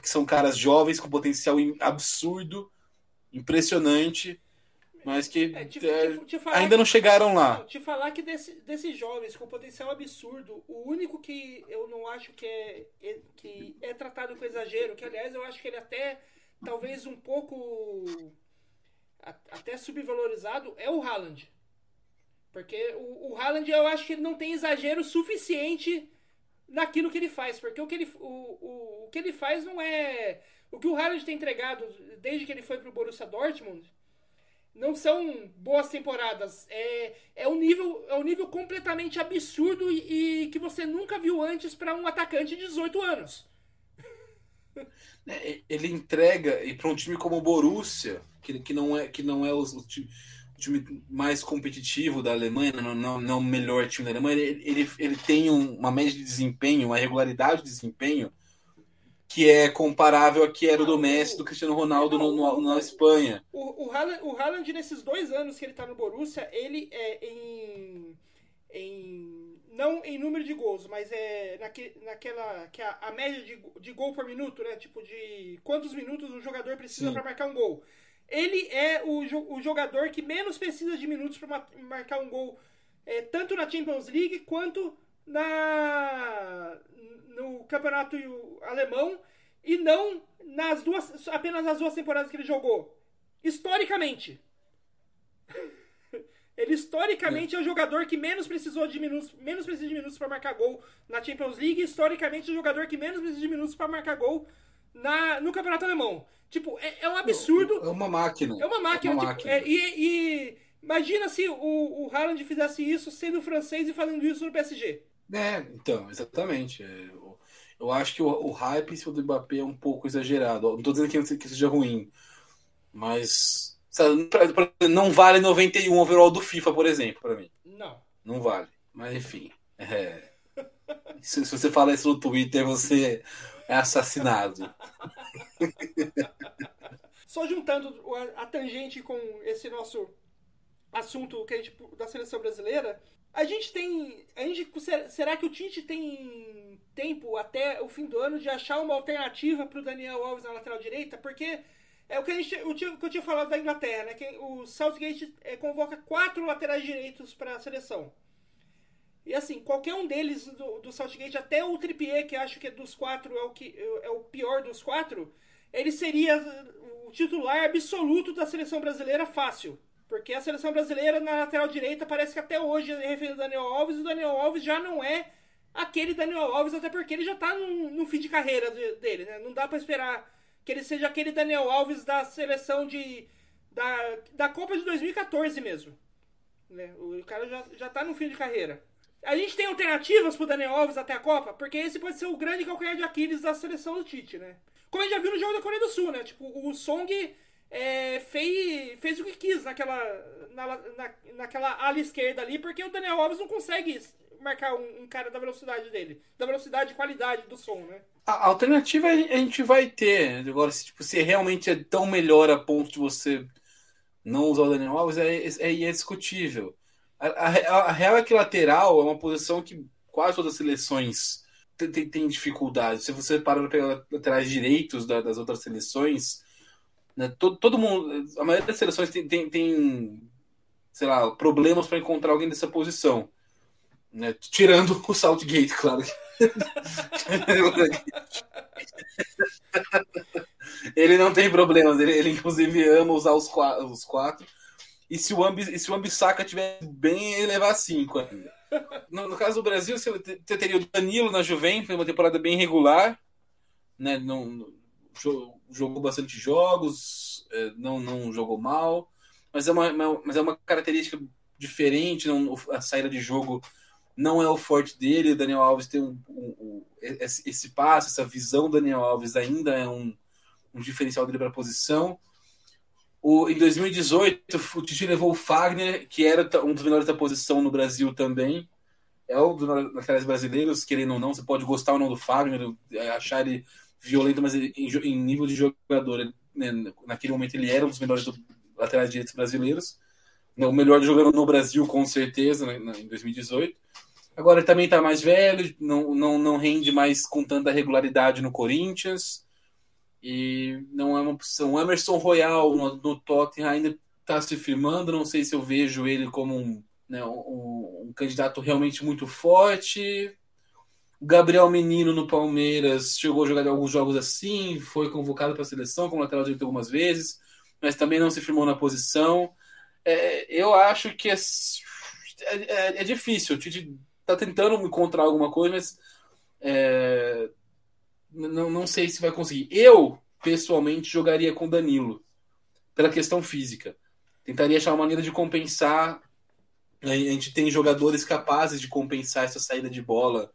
Speaker 3: que são caras jovens com potencial absurdo, impressionante, mas que é, te, é, te, te ainda não chegaram lá.
Speaker 2: Te falar que desse, desses jovens com potencial absurdo, o único que eu não acho que é, é, que é tratado com exagero, que aliás eu acho que ele até talvez um pouco até subvalorizado, é o Haaland. Porque o, o Haaland eu acho que ele não tem exagero suficiente naquilo que ele faz. Porque o que ele, o, o, o que ele faz não é. O que o Haaland tem entregado desde que ele foi pro Borussia Dortmund não são boas temporadas. É, é, um, nível, é um nível completamente absurdo e, e que você nunca viu antes para um atacante de 18 anos.
Speaker 3: É, ele entrega, e para um time como o Borussia, que, que não é, que não é o, o, time, o time mais competitivo da Alemanha, não, não, não o melhor time da Alemanha, ele, ele, ele tem um, uma média de desempenho, uma regularidade de desempenho que é comparável a que era o do Messi, do Cristiano Ronaldo no, no, na Espanha.
Speaker 2: O, o, Haaland, o Haaland, nesses dois anos que ele tá no Borussia, ele é em. em não em número de gols, mas é naque, naquela. que a, a média de, de gol por minuto, né? Tipo, de quantos minutos um jogador precisa para marcar um gol. Ele é o, o jogador que menos precisa de minutos para marcar um gol, é, tanto na Champions League quanto na no campeonato alemão e não nas duas apenas nas duas temporadas que ele jogou. Historicamente. Ele historicamente é. é o jogador que menos precisou de minutos, menos precisa de minutos para marcar gol na Champions League, historicamente é o jogador que menos precisa de minutos para marcar gol na, no campeonato alemão. Tipo, é, é, um absurdo.
Speaker 3: É uma máquina.
Speaker 2: É uma máquina. É uma tipo, máquina. É, e, e, imagina se o, o Haaland fizesse isso sendo francês e fazendo isso no PSG.
Speaker 3: É, então, exatamente. É, eu, eu acho que o, o, hype em cima do Mbappé é um pouco exagerado. Não tô dizendo que, que seja ruim, mas sabe, não vale 91 overall do FIFA, por exemplo, para mim.
Speaker 2: Não.
Speaker 3: Não vale. Mas enfim. É... se, se, você falar isso no Twitter, você é assassinado.
Speaker 2: Só juntando a, a tangente com esse nosso assunto que a gente, da seleção brasileira, a gente tem. A gente, será que o Tite tem tempo até o fim do ano de achar uma alternativa para o Daniel Alves na lateral direita? Porque é o que, a gente, o que eu tinha falado da Inglaterra, né? Que o Southgate é, convoca quatro laterais direitos para a seleção. E assim, qualquer um deles do, do Southgate, até o Trippier, que acho que é dos quatro é o, que, é o pior dos quatro, ele seria o titular absoluto da seleção brasileira fácil. Porque a seleção brasileira na lateral direita parece que até hoje é refém do Daniel Alves e o Daniel Alves já não é aquele Daniel Alves, até porque ele já tá no, no fim de carreira dele, né? Não dá para esperar que ele seja aquele Daniel Alves da seleção de. da, da Copa de 2014 mesmo. Né? O cara já, já tá no fim de carreira. A gente tem alternativas pro Daniel Alves até a Copa, porque esse pode ser o grande calcanhar de Aquiles da seleção do Tite, né? Como a gente já viu no jogo da Coreia do Sul, né? Tipo, o Song é, fez, fez o que quis naquela, na, na, naquela ala esquerda ali, porque o Daniel Alves não consegue marcar um, um, cara da velocidade dele, da velocidade e qualidade do som, né?
Speaker 3: A alternativa a gente vai ter. Agora, se, tipo, se realmente é tão melhor a ponto de você não usar o Daniel Alves, é, é, é discutível. A, a, a, real é que lateral é uma posição que quase todas as seleções têm dificuldade. Se você parar para pegar laterais direitos da, das outras seleções, né? Todo, todo mundo, a maioria das seleções tem, tem, tem sei lá, problemas para encontrar alguém dessa posição. Né? Tirando o Saltgate, claro. ele não tem problemas, ele, ele inclusive ama usar os quatro. Os quatro. E se o Ambi, se o Ambissaca tiver bem, ele levar cinco ainda. No, no, caso do Brasil, você teria o Danilo na Juventus, uma temporada bem regular, né? Não, jogou bastante jogos, é, não, não jogou mal, mas é uma, mas é uma característica diferente, não, a saída de jogo não é o forte dele. O Daniel Alves tem um, um, um esse, passo, essa visão do Daniel Alves ainda é um, um diferencial dele para a posição. O, em 2018, o Titi levou o Fagner, que era um dos melhores da posição no Brasil também. É um dos melhores brasileiros, querendo ou não. Você pode gostar ou não do Fagner, achar ele violento, mas em, em nível de jogador, né, naquele momento ele era um dos melhores do, laterais direitos brasileiros. O melhor jogando no Brasil, com certeza, né, em 2018. Agora ele também está mais velho, não, não, não rende mais com tanta regularidade no Corinthians. E não é uma opção. O Emerson Royal no, no Tottenham ainda está se firmando. Não sei se eu vejo ele como um, né, um, um candidato realmente muito forte. Gabriel Menino no Palmeiras chegou a jogar alguns jogos assim, foi convocado para a seleção como lateral direito algumas vezes, mas também não se firmou na posição. É, eu acho que é, é, é difícil. O Tite está tentando encontrar alguma coisa, mas é, não, não sei se vai conseguir. Eu, pessoalmente, jogaria com Danilo, pela questão física. Tentaria achar uma maneira de compensar. A gente tem jogadores capazes de compensar essa saída de bola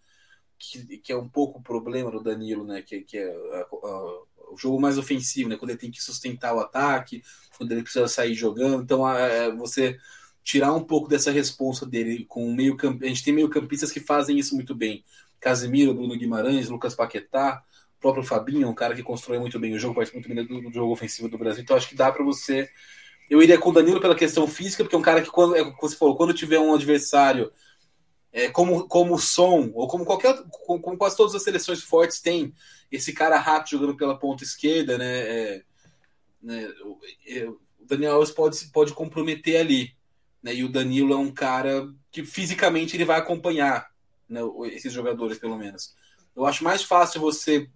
Speaker 3: que, que é um pouco o problema do Danilo, né? Que, que é a, a, o jogo mais ofensivo, né? Quando ele tem que sustentar o ataque, quando ele precisa sair jogando. Então, é, você tirar um pouco dessa responsa dele com meio camp... A gente tem meio campistas que fazem isso muito bem. Casemiro, Bruno Guimarães, Lucas Paquetá, próprio Fabinho, um cara que constrói muito bem o jogo, participa muito bem do, do jogo ofensivo do Brasil. Então acho que dá para você. Eu iria com o Danilo pela questão física, porque é um cara que, quando é, você falou, quando tiver um adversário é, como, como o som, ou como qualquer. Como, como, quase todas as seleções fortes têm esse cara rápido jogando pela ponta esquerda, né? É, né é, o Daniel Alves pode, pode comprometer ali. Né, e o Danilo é um cara que fisicamente ele vai acompanhar né, esses jogadores, pelo menos. Eu acho mais fácil você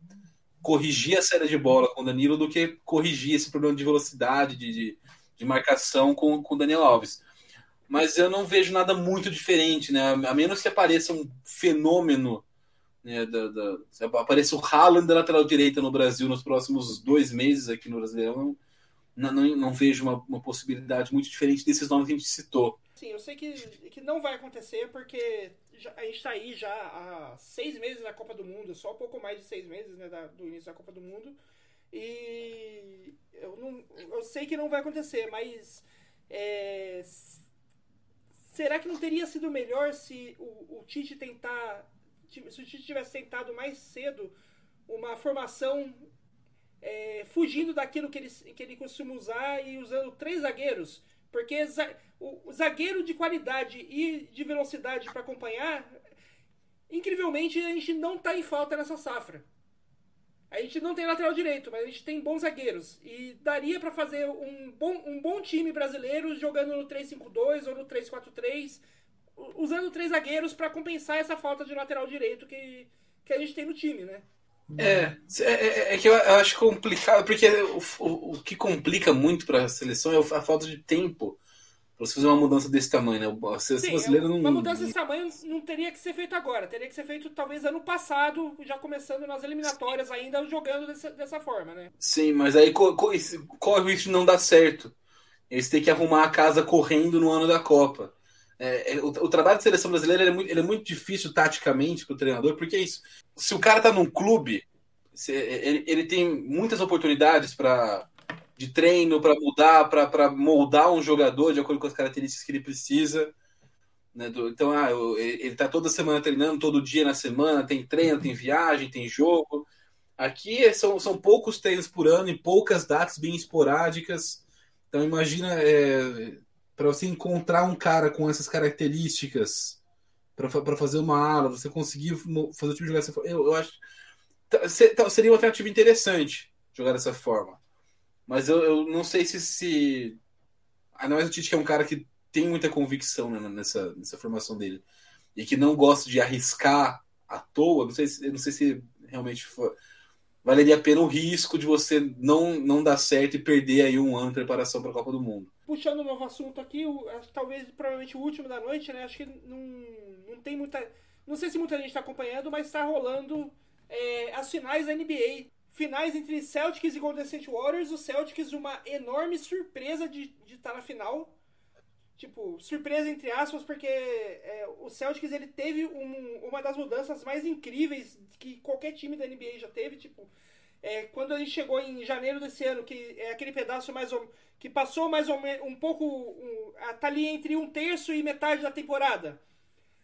Speaker 3: corrigir a série de bola com o Danilo do que corrigir esse problema de velocidade, de, de, de marcação com, com o Daniel Alves. Mas eu não vejo nada muito diferente, né? A menos que apareça um fenômeno, né? Da, da, apareça o Haaland da lateral direita no Brasil nos próximos dois meses aqui no Brasileirão, não, não, não vejo uma, uma possibilidade muito diferente desses nomes que a gente citou.
Speaker 2: Sim, eu sei que, que não vai acontecer porque já, a gente está aí já há seis meses na Copa do Mundo, só um pouco mais de seis meses né, da, do início da Copa do Mundo. E eu, não, eu sei que não vai acontecer, mas é, será que não teria sido melhor se o, o Tite tentar. Se o Tite tivesse tentado mais cedo uma formação é, fugindo daquilo que ele, que ele costuma usar e usando três zagueiros. Porque o zagueiro de qualidade e de velocidade para acompanhar, incrivelmente a gente não está em falta nessa safra. A gente não tem lateral direito, mas a gente tem bons zagueiros. E daria para fazer um bom, um bom time brasileiro jogando no 3-5-2 ou no 3-4-3, usando três zagueiros para compensar essa falta de lateral direito que, que a gente tem no time, né?
Speaker 3: É, é, é, é que eu, eu, acho complicado, porque o, o, o que complica muito para a seleção é a falta de tempo para você fazer uma mudança desse tamanho, né? Seleção
Speaker 2: Sim, brasileira não. Uma mudança desse tamanho não teria que ser feita agora, teria que ser feito talvez ano passado, já começando nas eliminatórias ainda, jogando dessa, dessa forma, né?
Speaker 3: Sim, mas aí corre o risco de não dar certo. Eles têm que arrumar a casa correndo no ano da Copa. É, é, o, o, trabalho de seleção brasileira é muito, é muito difícil taticamente para o treinador, porque é isso. Se o cara está num clube, se, ele, ele, tem muitas oportunidades para de treino para mudar, para moldar um jogador de acordo com as características que ele precisa. Né? Do, então, ah, ele está toda semana treinando, todo dia na semana, tem treino, tem viagem, tem jogo. Aqui são, são poucos treinos por ano e poucas datas bem esporádicas. Então, imagina é, para você encontrar um cara com essas características para fazer uma ala, você conseguir fazer o time jogar dessa forma. Eu, eu acho seria uma alternativa interessante jogar dessa forma. Mas eu, eu não sei se, se. Ainda mais o Tite, que é um cara que tem muita convicção né, nessa, nessa formação dele. E que não gosta de arriscar à toa. Não sei se, não sei se realmente for, valeria a pena o risco de você não, não dar certo e perder aí um ano de preparação para a Copa do Mundo
Speaker 2: puxando um novo assunto aqui, talvez provavelmente o último da noite, né? Acho que não, não tem muita. Não sei se muita gente está acompanhando, mas está rolando é, as finais da NBA. Finais entre Celtics e Golden State Warriors. O Celtics, uma enorme surpresa de estar tá na final. Tipo, surpresa entre aspas, porque é, o Celtics ele teve um, uma das mudanças mais incríveis que qualquer time da NBA já teve. Tipo, é, quando gente chegou em janeiro desse ano, que é aquele pedaço mais ou, que passou mais ou menos um pouco. Um, tá ali entre um terço e metade da temporada.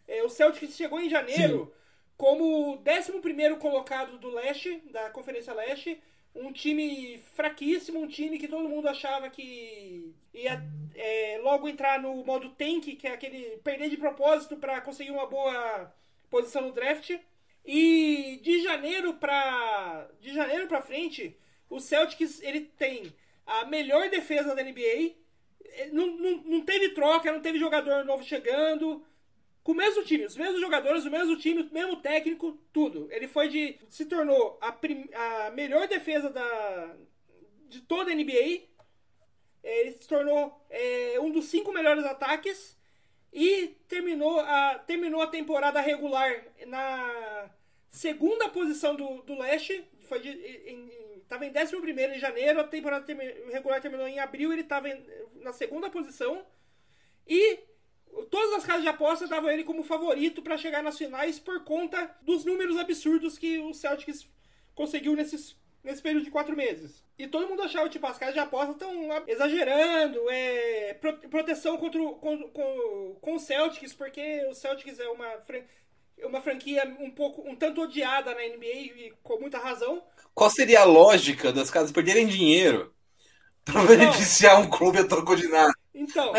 Speaker 2: É, o Celtics chegou em janeiro Sim. Como o 11 colocado do leste, da Conferência Leste. Um time fraquíssimo, um time que todo mundo achava que ia é, logo entrar no modo tank, que é aquele perder de propósito para conseguir uma boa posição no draft. E de janeiro para de janeiro para frente, o Celtics ele tem a melhor defesa da NBA. É, não, não, não teve troca, não teve jogador novo chegando. Com o mesmo time, os mesmos jogadores, o mesmo time, o mesmo técnico, tudo. Ele foi de. se tornou a, prim, a melhor defesa da, de toda a NBA. Ele se tornou é, um dos cinco melhores ataques e terminou a, terminou a temporada regular na segunda posição do, do leste. Foi de, estava em, em 11 em janeiro, a temporada regular terminou em abril, ele estava na segunda posição. E todas as casas de aposta davam ele como favorito para chegar nas finais por conta dos números absurdos que o Celtics conseguiu nesses nesse período de quatro meses. E todo mundo achava, tipo, as casas de aposta estão exagerando, é proteção contra o, com, com, com o Celtics, porque o Celtics é uma uma franquia um pouco, um tanto odiada na NBA e com muita razão.
Speaker 3: Qual seria a lógica das casas perderem dinheiro para beneficiar um clube a troco de nada?
Speaker 2: Então.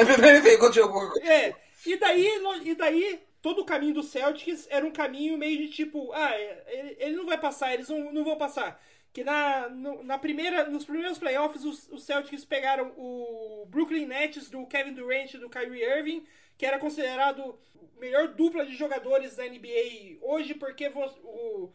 Speaker 3: Continua.
Speaker 2: É. E daí, e daí, todo o caminho do Celtics era um caminho meio de tipo, ah, ele, ele não vai passar, eles não, não vão passar. Que na, no, na primeira, nos primeiros playoffs, os, os Celtics pegaram o Brooklyn Nets do Kevin Durant e do Kyrie Irving, que era considerado melhor dupla de jogadores da NBA hoje, porque o,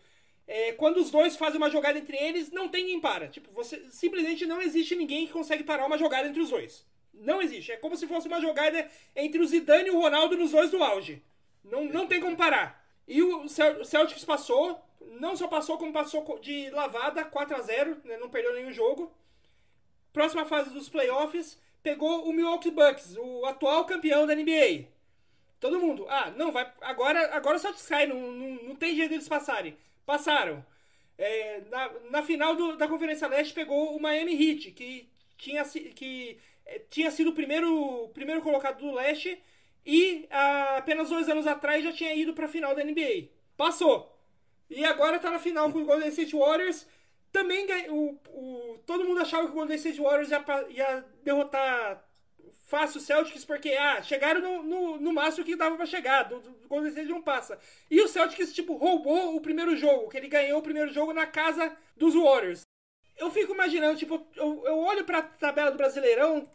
Speaker 2: é, quando os dois fazem uma jogada entre eles, não tem quem para. Tipo, você simplesmente não existe ninguém que consegue parar uma jogada entre os dois. Não existe. É como se fosse uma jogada entre o Zidane e o Ronaldo nos dois do auge. Não, não tem como parar. E o Celtics passou, não só passou, como passou de lavada, 4 a 0 né, não perdeu nenhum jogo. Próxima fase dos playoffs, pegou o Milwaukee Bucks, o atual campeão da NBA. Todo mundo, ah, não, vai. Agora, agora o Celtics cai, não, não, não tem jeito deles passarem. Passaram. É, na, na final do, da Conferência Leste pegou o Miami Heat, que tinha, que, tinha sido o primeiro, primeiro colocado do Leste e ah, apenas dois anos atrás já tinha ido para a final da NBA. Passou. E agora está na final com o Golden State Warriors. Também o, o, todo mundo achava que o Golden State Warriors ia, ia derrotar fácil o Celtics porque ah, chegaram no, no, no máximo que dava para chegar. Do, do Golden State não passa. E o Celtics tipo roubou o primeiro jogo, que ele ganhou o primeiro jogo na casa dos Warriors. Eu fico imaginando, tipo, eu, eu olho para a tabela do Brasileirão,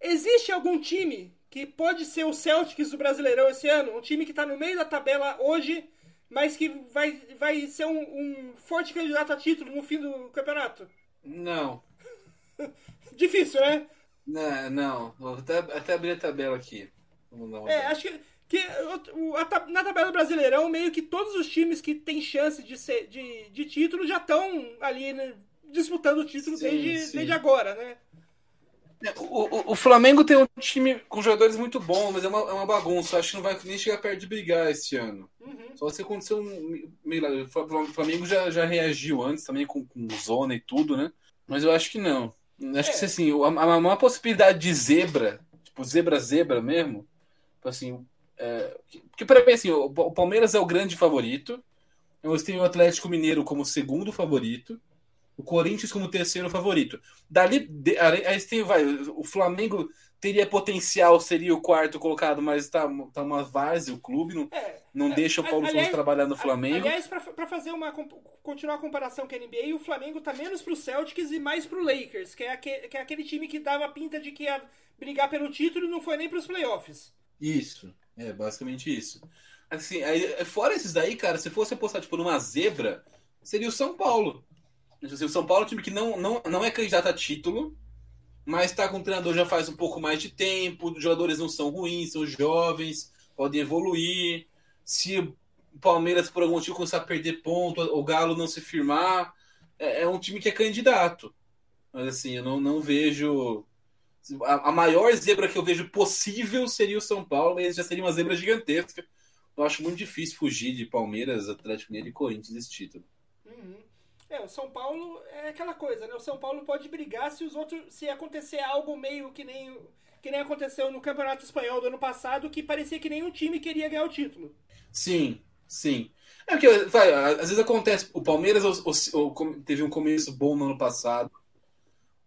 Speaker 2: existe algum time que pode ser o Celtics do Brasileirão esse ano, um time que está no meio da tabela hoje, mas que vai, vai ser um, um forte candidato a título no fim do campeonato?
Speaker 3: Não.
Speaker 2: Difícil, né?
Speaker 3: Não, não. Vou até, até abrir a tabela aqui.
Speaker 2: É, acho que, que o, a, na tabela do Brasileirão, meio que todos os times que têm chance de, ser, de, de título já estão ali né, disputando o título sim, desde, sim. desde agora, né?
Speaker 3: O, o, o, Flamengo tem um time com jogadores muito bons, mas é uma, é uma bagunça. Acho que não vai nem chegar perto de brigar esse ano. Uhum. Só se acontecer um. O Flamengo já, já reagiu antes também com, com zona e tudo, né? Mas eu acho que não. Acho é. que assim, a, a maior possibilidade de zebra, tipo, zebra-zebra mesmo, tipo assim. É, porque para mim, assim, o, o Palmeiras é o grande favorito. Você tem o Atlético Mineiro como segundo favorito o Corinthians como terceiro favorito. Dali, de, aí tem, vai, o Flamengo teria potencial, seria o quarto colocado, mas tá, tá uma várzea o clube, não, é, não é, deixa o Paulo aliás, Souza trabalhar no Flamengo.
Speaker 2: Aliás, para fazer uma continuar a comparação com a NBA, o Flamengo tá menos pro Celtics e mais pro Lakers, que é, aquele, que é aquele time que dava pinta de que ia brigar pelo título e não foi nem pros playoffs.
Speaker 3: Isso, é basicamente isso. Assim, aí, fora esses daí, cara, se fosse apostar tipo numa zebra, seria o São Paulo. Assim, o São Paulo é um time que não, não, não é candidato a título, mas está com o treinador já faz um pouco mais de tempo, os jogadores não são ruins, são jovens, podem evoluir. Se o Palmeiras, por algum motivo, começar a perder ponto, o Galo não se firmar, é, é um time que é candidato. Mas assim, eu não, não vejo. A, a, maior zebra que eu vejo possível seria o São Paulo, mas já seria uma zebra gigantesca. Eu acho muito difícil fugir de Palmeiras, Atlético Mineiro e Corinthians esse título.
Speaker 2: Uhum. É, o São Paulo é aquela coisa, né? O São Paulo pode brigar se os outros. se acontecer algo meio que nem. que nem aconteceu no Campeonato Espanhol do ano passado, que parecia que nenhum time queria ganhar o título.
Speaker 3: Sim, sim. É porque, vai, às vezes acontece. O Palmeiras o, o, teve um começo bom no ano passado.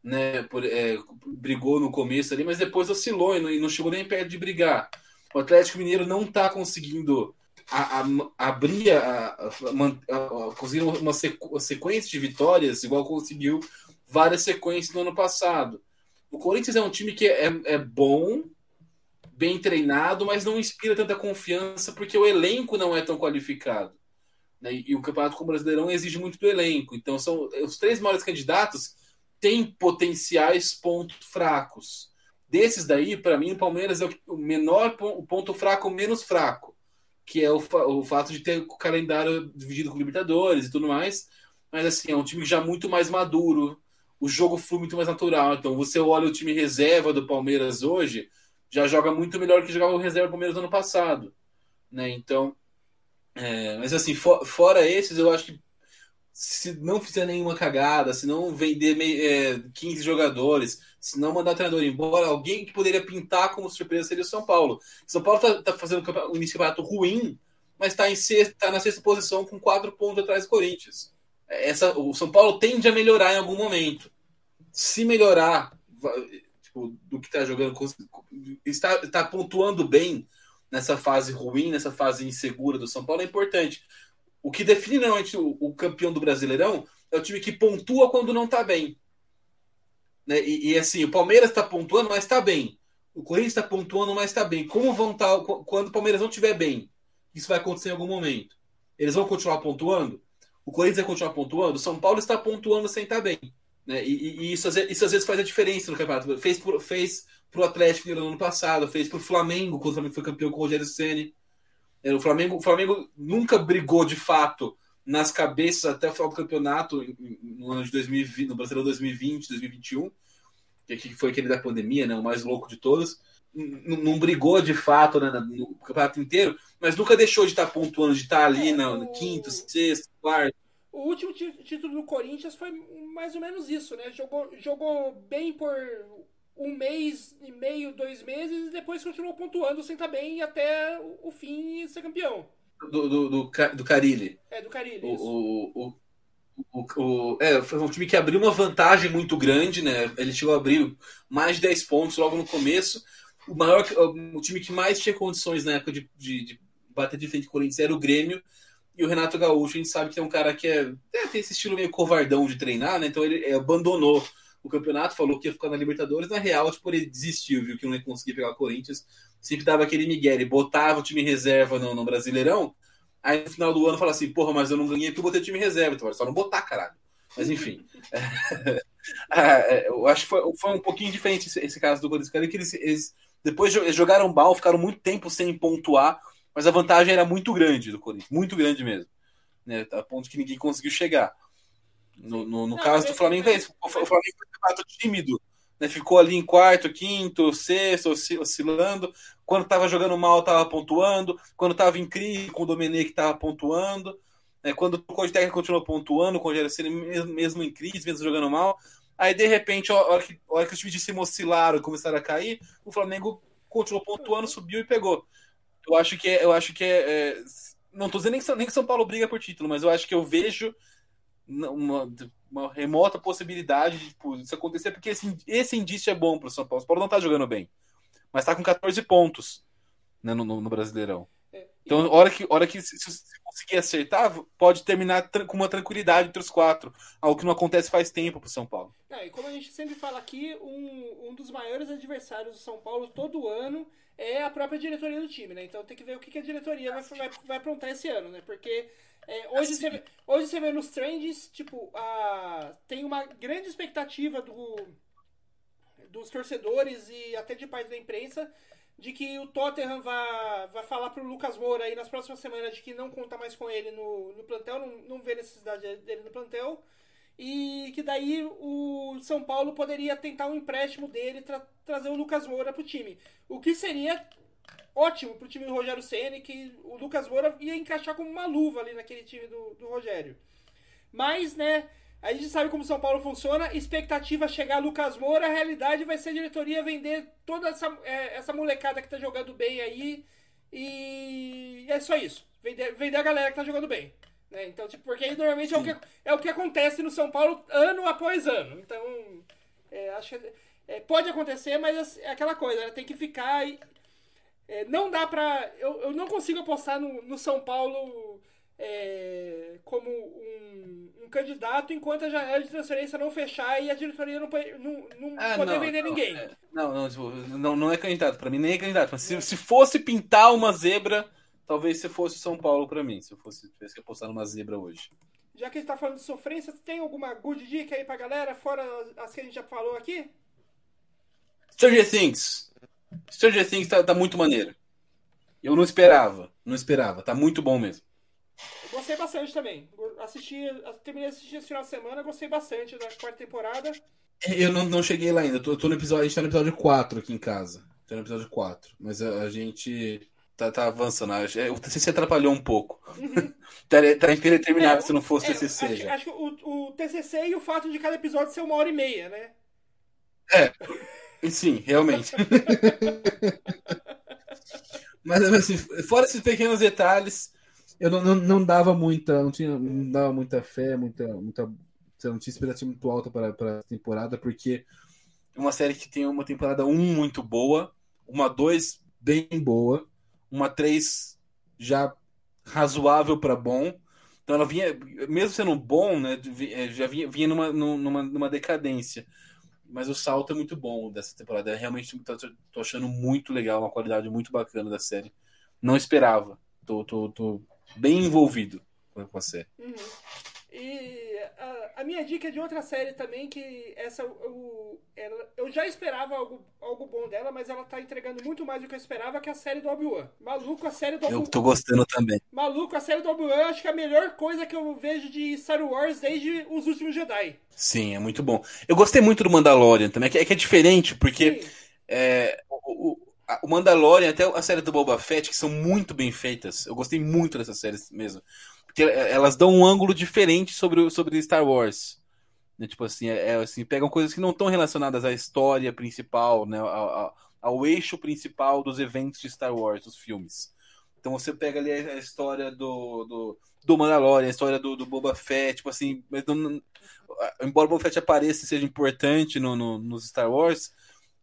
Speaker 3: Né, por, é, brigou no começo ali, mas depois oscilou e não, e não chegou nem perto de brigar. O Atlético Mineiro não está conseguindo a, a, abrir, a, a, conseguir uma sequência de vitórias, igual conseguiu várias sequências no ano passado. O Corinthians é um time que é, é bom, bem treinado, mas não inspira tanta confiança porque o elenco não é tão qualificado. Né? E o Campeonato com o Brasileirão exige muito do elenco. Então, são os três maiores candidatos têm potenciais pontos fracos. Desses daí, para mim, o Palmeiras é o menor o ponto fraco menos fraco que é o, o fato de ter o calendário dividido com Libertadores e tudo mais. Mas assim, é um time já muito mais maduro, o jogo flui muito mais natural. Então, você olha o time reserva do Palmeiras hoje, já joga muito melhor que jogava o reserva do Palmeiras no ano passado. Né? Então, é, mas assim, for, fora esses, eu acho que se não fizer nenhuma cagada, se não vender é, 15 jogadores, se não mandar o treinador embora, alguém que poderia pintar como surpresa seria o São Paulo. São Paulo está tá fazendo um início de campeonato ruim, mas está tá na sexta posição com quatro pontos atrás do Corinthians. Essa, o São Paulo tende a melhorar em algum momento. Se melhorar tipo, do que está jogando, está, está pontuando bem nessa fase ruim, nessa fase insegura do São Paulo, é importante. O que define normalmente o, o campeão do Brasileirão é o time que pontua quando não está bem. Né? E, e, assim, o Palmeiras está pontuando, mas está bem. O Corinthians está pontuando, mas está bem. Como vão estar tá, quando o Palmeiras não estiver bem? Isso vai acontecer em algum momento. Eles vão continuar pontuando? O Corinthians vai continuar pontuando? O São Paulo está pontuando sem estar tá bem. Né? E, e isso, isso, às vezes faz a diferença no campeonato. Fez pro, fez Atlético no ano passado, fez pro Flamengo, quando o Flamengo foi campeão com o Rogério Ceni. É, o Flamengo, o Flamengo nunca brigou de fato nas cabeças até o final do campeonato no ano de 2020, no Brasileiro 2020, 2021, que foi aquele da pandemia, né, o mais louco de todos. Não, brigou de fato né, no campeonato inteiro, mas nunca deixou de estar pontuando, de estar ali é, no, o... quinto, sexto, quarto.
Speaker 2: O último título do Corinthians foi mais ou menos isso, né? Jogou, jogou bem por um mês e meio, dois meses, e depois continuou pontuando sem estar bem até o fim e ser campeão.
Speaker 3: Do, do, do, do Carilli.
Speaker 2: É, do Carilli.
Speaker 3: O, o, o, o, é, foi um time que abriu uma vantagem muito grande, né? Ele chegou a abrir mais de 10 pontos logo no começo. O maior, o time que mais tinha condições na época de, de, de bater de frente com o Corinthians era o Grêmio. E o Renato Gaúcho, a gente sabe que é um cara que é, é, tem esse estilo meio covardão de treinar, né? Então ele abandonou o campeonato, falou que ia ficar na Libertadores. Na real, tipo, ele desistiu, viu que não ia conseguir pegar o Corinthians. Sempre dava aquele Miguel, ele botava o time reserva no, no Brasileirão. Aí no final do ano fala assim, porra, mas eu não ganhei porque eu botei o time reserva, então é só não botar, caralho. Mas enfim. é, eu acho que foi, foi, um pouquinho diferente esse, esse caso do Corinthians, que eles, eles depois jogaram mal, ficaram muito tempo sem pontuar mas a vantagem era muito grande do Corinthians, muito grande mesmo. Né, a ponto que ninguém conseguiu chegar. No, no, no caso do Flamengo, é isso. O Flamengo foi um tímido, né, ficou ali em quarto, quinto, sexto, oscilando. Quando estava jogando mal, estava pontuando. Quando estava em crise, com o Domenech estava pontuando. Né, quando o Técnico continuou pontuando, com o Rogério mesmo, mesmo em crise, mesmo jogando mal. Aí, de repente, a hora que, a hora que os times de cima oscilaram e começaram a cair, o Flamengo continuou pontuando, subiu e pegou. Eu acho que é, eu acho que é, é não tô dizendo nem que, nem que São Paulo briga por título, mas eu acho que eu vejo uma, uma remota possibilidade de tipo, isso acontecer, porque esse, esse indício é bom para o São Paulo. O São Paulo não tá jogando bem, mas tá com 14 pontos né, no, no, Brasileirão. É, então, hora que, hora que se, se conseguir acertar, pode terminar com uma tranquilidade entre os quatro. Algo que não acontece faz tempo pro São Paulo.
Speaker 2: E como a gente sempre fala aqui, um, um dos maiores adversários do São Paulo todo ano é a própria diretoria do time, né? Então tem que ver o que, que a diretoria vai, vai, vai aprontar esse ano, né? Porque é, hoje, assim. você vê, hoje você vê nos trends, tipo, a, tem uma grande expectativa do, dos torcedores e até de parte da imprensa de que o Tottenham vai, vai falar pro Lucas Moura aí nas próximas semanas de que não conta mais com ele no, no plantel, não, não vê necessidade dele no plantel e que daí o São Paulo poderia tentar um empréstimo dele tra trazer o Lucas Moura pro time. O que seria ótimo pro time do Rogério Ceni que o Lucas Moura ia encaixar como uma luva ali naquele time do, do Rogério. Mas, né, a gente sabe como São Paulo funciona, expectativa chegar Lucas Moura, a realidade vai ser a diretoria vender toda essa, é, essa molecada que tá jogando bem aí e é só isso. Vender, vender a galera que tá jogando bem. Né? Então, tipo, porque aí normalmente é o, que, é o que acontece no São Paulo ano após ano. Então, é, acho que é, pode acontecer, mas é aquela coisa, né? tem que ficar. É, não dá pra. Eu, eu não consigo apostar no, no São Paulo é, como um, um, candidato enquanto a janela de transferência não fechar e a diretoria não, não, não ah, poder não, vender
Speaker 3: não,
Speaker 2: ninguém.
Speaker 3: É, não, não, tipo, não, não é candidato. Pra mim nem é candidato. Mas se, se fosse pintar uma zebra talvez se fosse São Paulo para mim, se eu fosse tivesse que apostar numa zebra hoje.
Speaker 2: Já que a gente tá falando de sofrência, tem alguma good dica aí pra galera, fora as que a gente já falou aqui?
Speaker 3: Stranger Things. Stranger Things tá, tá muito maneiro. Eu não esperava, não esperava, tá muito bom mesmo.
Speaker 2: gostei bastante também. Assisti, terminei de assistir esse final de semana, gostei bastante da quarta temporada.
Speaker 3: Eu não, não cheguei lá ainda, tô, tô no episódio, a gente tá no episódio 4 aqui em casa. Tô no episódio 4. Mas a, a gente tá, tá avançando. É, o TCC atrapalhou um pouco. Uhum. tá, tá indeterminado é, se não fosse
Speaker 2: é,
Speaker 3: TCC.
Speaker 2: Acho, acho que o, o TCC e o fato de cada episódio ser uma hora e meia, né?
Speaker 3: É, sim, realmente. mas, assim, fora esses pequenos detalhes,
Speaker 4: eu não, não, não dava muita, não tinha, não dava muita fé, muita, muita, não tinha expectativa muito alta para, para a temporada, porque
Speaker 3: é uma série que tem uma temporada 1 muito boa, uma 2
Speaker 4: bem boa,
Speaker 3: uma 3 já razoável para bom. Então ela vinha, mesmo sendo bom, né, já vinha, vinha numa, numa, numa decadência. Mas o salto é muito bom dessa temporada. Realmente tô, tô achando muito legal, uma qualidade muito bacana da série. Não esperava. Tô, tô, tô bem envolvido com a série.
Speaker 2: Uhum. E a, a, minha dica é de outra série também, que essa o, ela, eu já esperava algo, algo bom dela, mas ela tá entregando muito mais do que eu esperava, que é a série do Obi-Wan. Maluco, a série do
Speaker 3: Obi-Wan. Eu tô gostando também.
Speaker 2: Maluco, a série do Obi-Wan, acho que é a melhor coisa que eu vejo de Star Wars desde os últimos Jedi.
Speaker 3: Sim, é muito bom. Eu gostei muito do Mandalorian também, é que é, que é diferente, porque é, o, o Mandalorian, até a série do Boba Fett, que são muito bem feitas. Eu gostei muito dessas séries mesmo. Porque elas dão um ângulo diferente sobre, sobre Star Wars. Né? Tipo assim, é, é, assim, pegam coisas que não estão relacionadas à história principal, né? Ao, ao, eixo principal dos eventos de Star Wars, dos filmes. Então você pega ali a, história do, do, do Mandalorian, a história do, do Boba Fett, tipo assim, não, embora o Boba Fett apareça e seja importante no, no, nos Star Wars,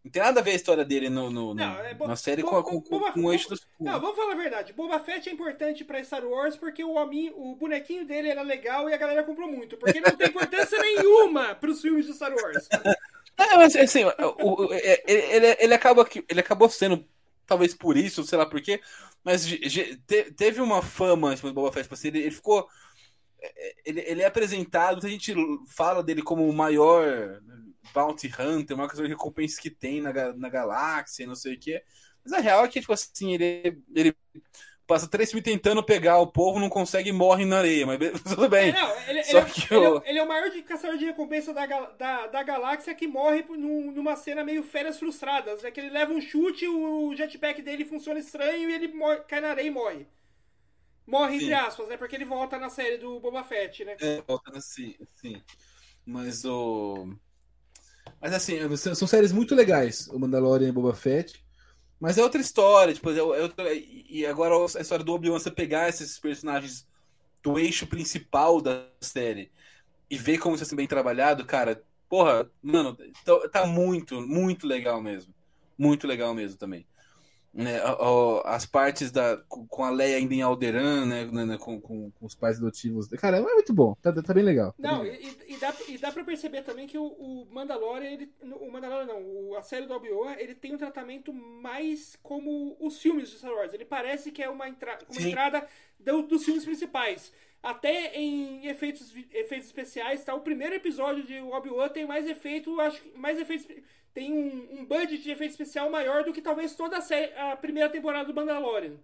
Speaker 3: não tem nada a ver a história dele no, no, não, é na série com, com, com, com o eixo dos.
Speaker 2: Não, vamos falar a verdade. Boba Fett é importante pra Star Wars porque o, homem, o bonequinho dele era legal e a galera comprou muito. Porque não tem importância nenhuma pros filmes de Star Wars.
Speaker 3: É, mas assim, o, o, é, ele, ele, acaba, ele acabou sendo, talvez por isso, sei lá por quê, mas teve uma fama tipo, do Boba Fett, tipo assim, ele, ele ficou. É, ele, ele é apresentado, a gente fala dele como o maior Bounty Hunter, uma coisa de recompensas que tem na, na galáxia, não sei o quê. Mas a real é que, tipo assim, ele, ele passa três filmes tentando pegar o povo, não consegue e morre na areia, mas tudo bem. É, não,
Speaker 2: ele, ele, ele, eu... ele, é o maior de caçador de recompensa da, da, da galáxia que morre numa cena meio férias frustradas. É que ele leva um chute, o jetpack dele funciona estranho e ele morre, cai na areia e morre. Morre, sim. entre aspas, né? Porque ele volta na série do Boba Fett, né?
Speaker 3: É, volta na sim, sim. Mas o.
Speaker 4: Mas assim, são séries muito legais, o Mandalorian e Boba Fett.
Speaker 3: Mas é outra história, tipo, é, é, e agora a história do Obi-Wan, você pegar esses personagens do eixo principal da série e ver como isso é bem trabalhado, cara, porra, mano, tá, tá muito, muito legal mesmo. Muito legal mesmo também né, as partes da, com a Leia ainda em Alderan, né, né, né com, com, com, os pais adotivos. Cara, é muito bom, tá, tá bem legal.
Speaker 2: Tá não, bem e, e, dá, e dá pra perceber também que o, o Mandalorian, ele, o Mandalorian não, o, a série do Obi-Wan, ele tem um tratamento mais como os filmes de Star Wars. Ele parece que é uma, entra, uma entrada do, dos filmes principais. Até em efeitos, efeitos especiais, tá? O primeiro episódio de Obi-Wan tem mais efeito, acho mais efeitos tem um, um budget de efeito especial maior do que talvez toda a, série, a primeira temporada do Mandalorian.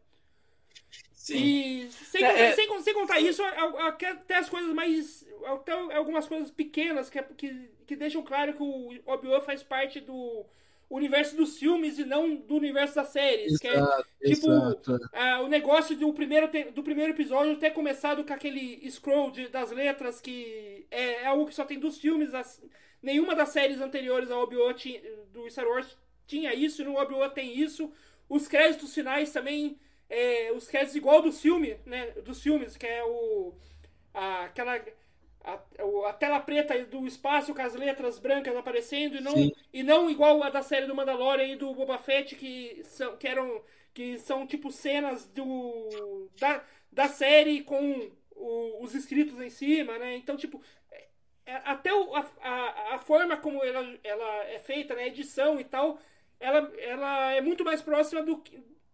Speaker 2: Sim. E sem, é, é, sem, sem, contar isso, até as coisas mais. Até algumas coisas pequenas que, que, que deixam claro que o Obi-Wan faz parte do universo dos filmes e não do universo das séries. Exato, que é tipo uh, o negócio do primeiro, do primeiro episódio ter começado com aquele scroll de, das letras que é, é algo que só tem dos filmes. As, Nenhuma das séries anteriores ao Obi-Wan do Star Wars tinha isso, e no Obi-Wan tem isso. Os créditos finais também, é, os créditos igual do filme, né, dos filmes, que é o a, aquela a, a, tela preta do espaço com as letras brancas aparecendo e não, e não igual a da série do Mandalorian e do Boba Fett que são que eram que são tipo cenas do da, da série com o, os escritos em cima, né? Então, tipo, até o, a, a, a, forma como ela, ela é feita, né, a edição e tal, ela, ela é muito mais próxima do,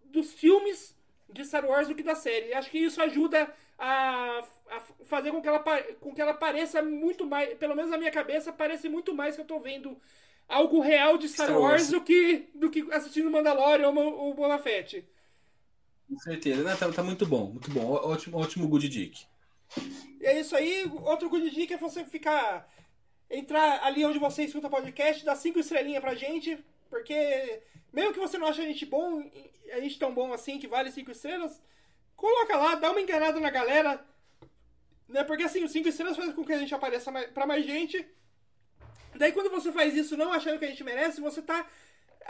Speaker 2: dos filmes de Star Wars do que da série. Acho que isso ajuda a, a fazer com que, ela, com que ela pareça muito mais, pelo menos na minha cabeça, parece muito mais que eu tô vendo algo real de Star, Star Wars, Wars, do que, do que assistindo Mandalorian ou, o Boba Fett.
Speaker 3: Com certeza, né? tá, tá muito bom, muito bom. Ótimo, ótimo good dick.
Speaker 2: E é isso aí. Outro good dica é você ficar. Entrar ali onde você escuta podcast, dar cinco estrelinhas pra gente. Porque mesmo que você não ache a gente bom, a gente tão bom assim que vale cinco estrelas, coloca lá, dá uma enganada na galera. Né? Porque assim, os cinco estrelas fazem com que a gente apareça mais, pra mais gente. Daí quando você faz isso não achando que a gente merece, você tá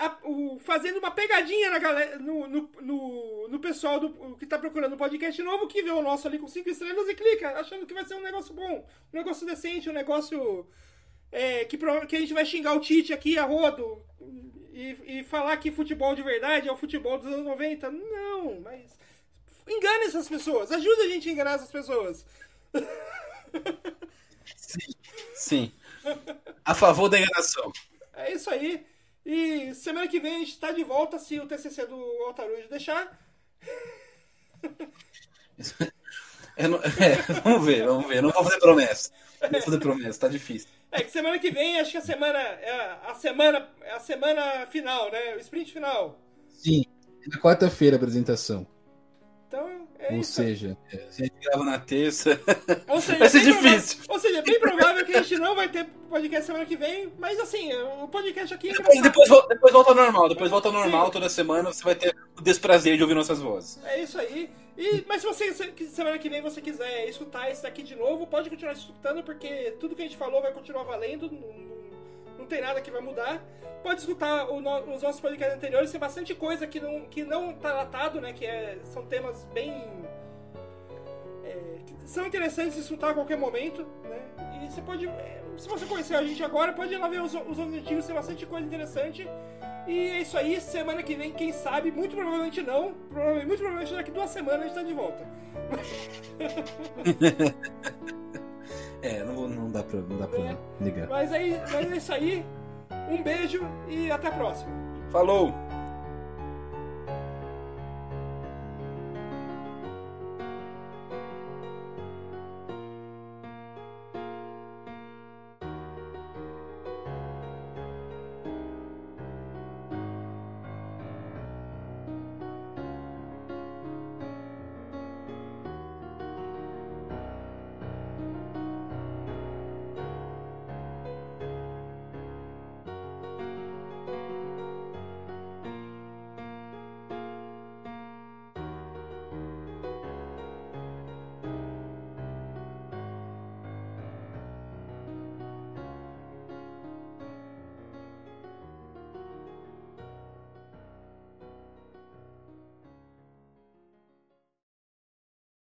Speaker 2: a- o- fazendo uma pegadinha na galera, no, no, no, no pessoal do, que tá procurando um podcast novo, que vê o nosso ali com cinco estrelas e clica, achando que vai ser um negócio bom, um negócio decente, um negócio é, que, que a gente vai xingar o Tite aqui a rodo e, e falar que futebol de verdade é o futebol dos anos 90. Não, mas engane essas pessoas, ajuda a gente a enganar essas pessoas.
Speaker 3: Sim. A favor da enganação.
Speaker 2: É isso aí. E semana que vem a gente tá de volta se o TCC do Altarujo deixar.
Speaker 3: Não- é, vamos ver, vamos ver. Não vou fazer promessa. Não vou fazer promessa, tá difícil.
Speaker 2: É que semana que vem acho que a semana é a semana é a semana final, né? O sprint final.
Speaker 4: Sim, na quarta-feira a apresentação.
Speaker 2: É
Speaker 4: Ou
Speaker 2: isso.
Speaker 4: seja,
Speaker 3: Se a gente grava na terça.
Speaker 2: Ou seja,
Speaker 3: vai ser
Speaker 2: bem provável-
Speaker 3: difícil.
Speaker 2: ou seja, é bem provável que a gente não vai ter podcast semana que vem, mas assim, o podcast aqui é
Speaker 3: depois, vol- depois volta ao normal. Depois volta ao normal toda semana. Você vai ter o desprazer de ouvir nossas vozes.
Speaker 2: É isso aí. E, mas se você semana que vem você quiser escutar esse daqui de novo, pode continuar escutando, porque tudo que a gente falou vai continuar valendo. Não, não- não tem nada que vai mudar. Pode escutar no- os nossos podcasts anteriores, tem bastante coisa que não, que não tá datado, né? Que é, são temas bem. é, que são interessantes de escutar a qualquer momento, né? E você pode. é, se você conhecer a gente agora, pode ir lá ver os, os outros tem bastante coisa interessante. E é isso aí, semana que vem, quem sabe, muito provavelmente não. Provavelmente, muito provavelmente daqui duas semanas a gente tá de volta.
Speaker 4: é, não, vou- não dá pra, não dá pra ligar.
Speaker 2: Mas é, mas é isso aí. Um beijo e até a próxima.
Speaker 3: Falou!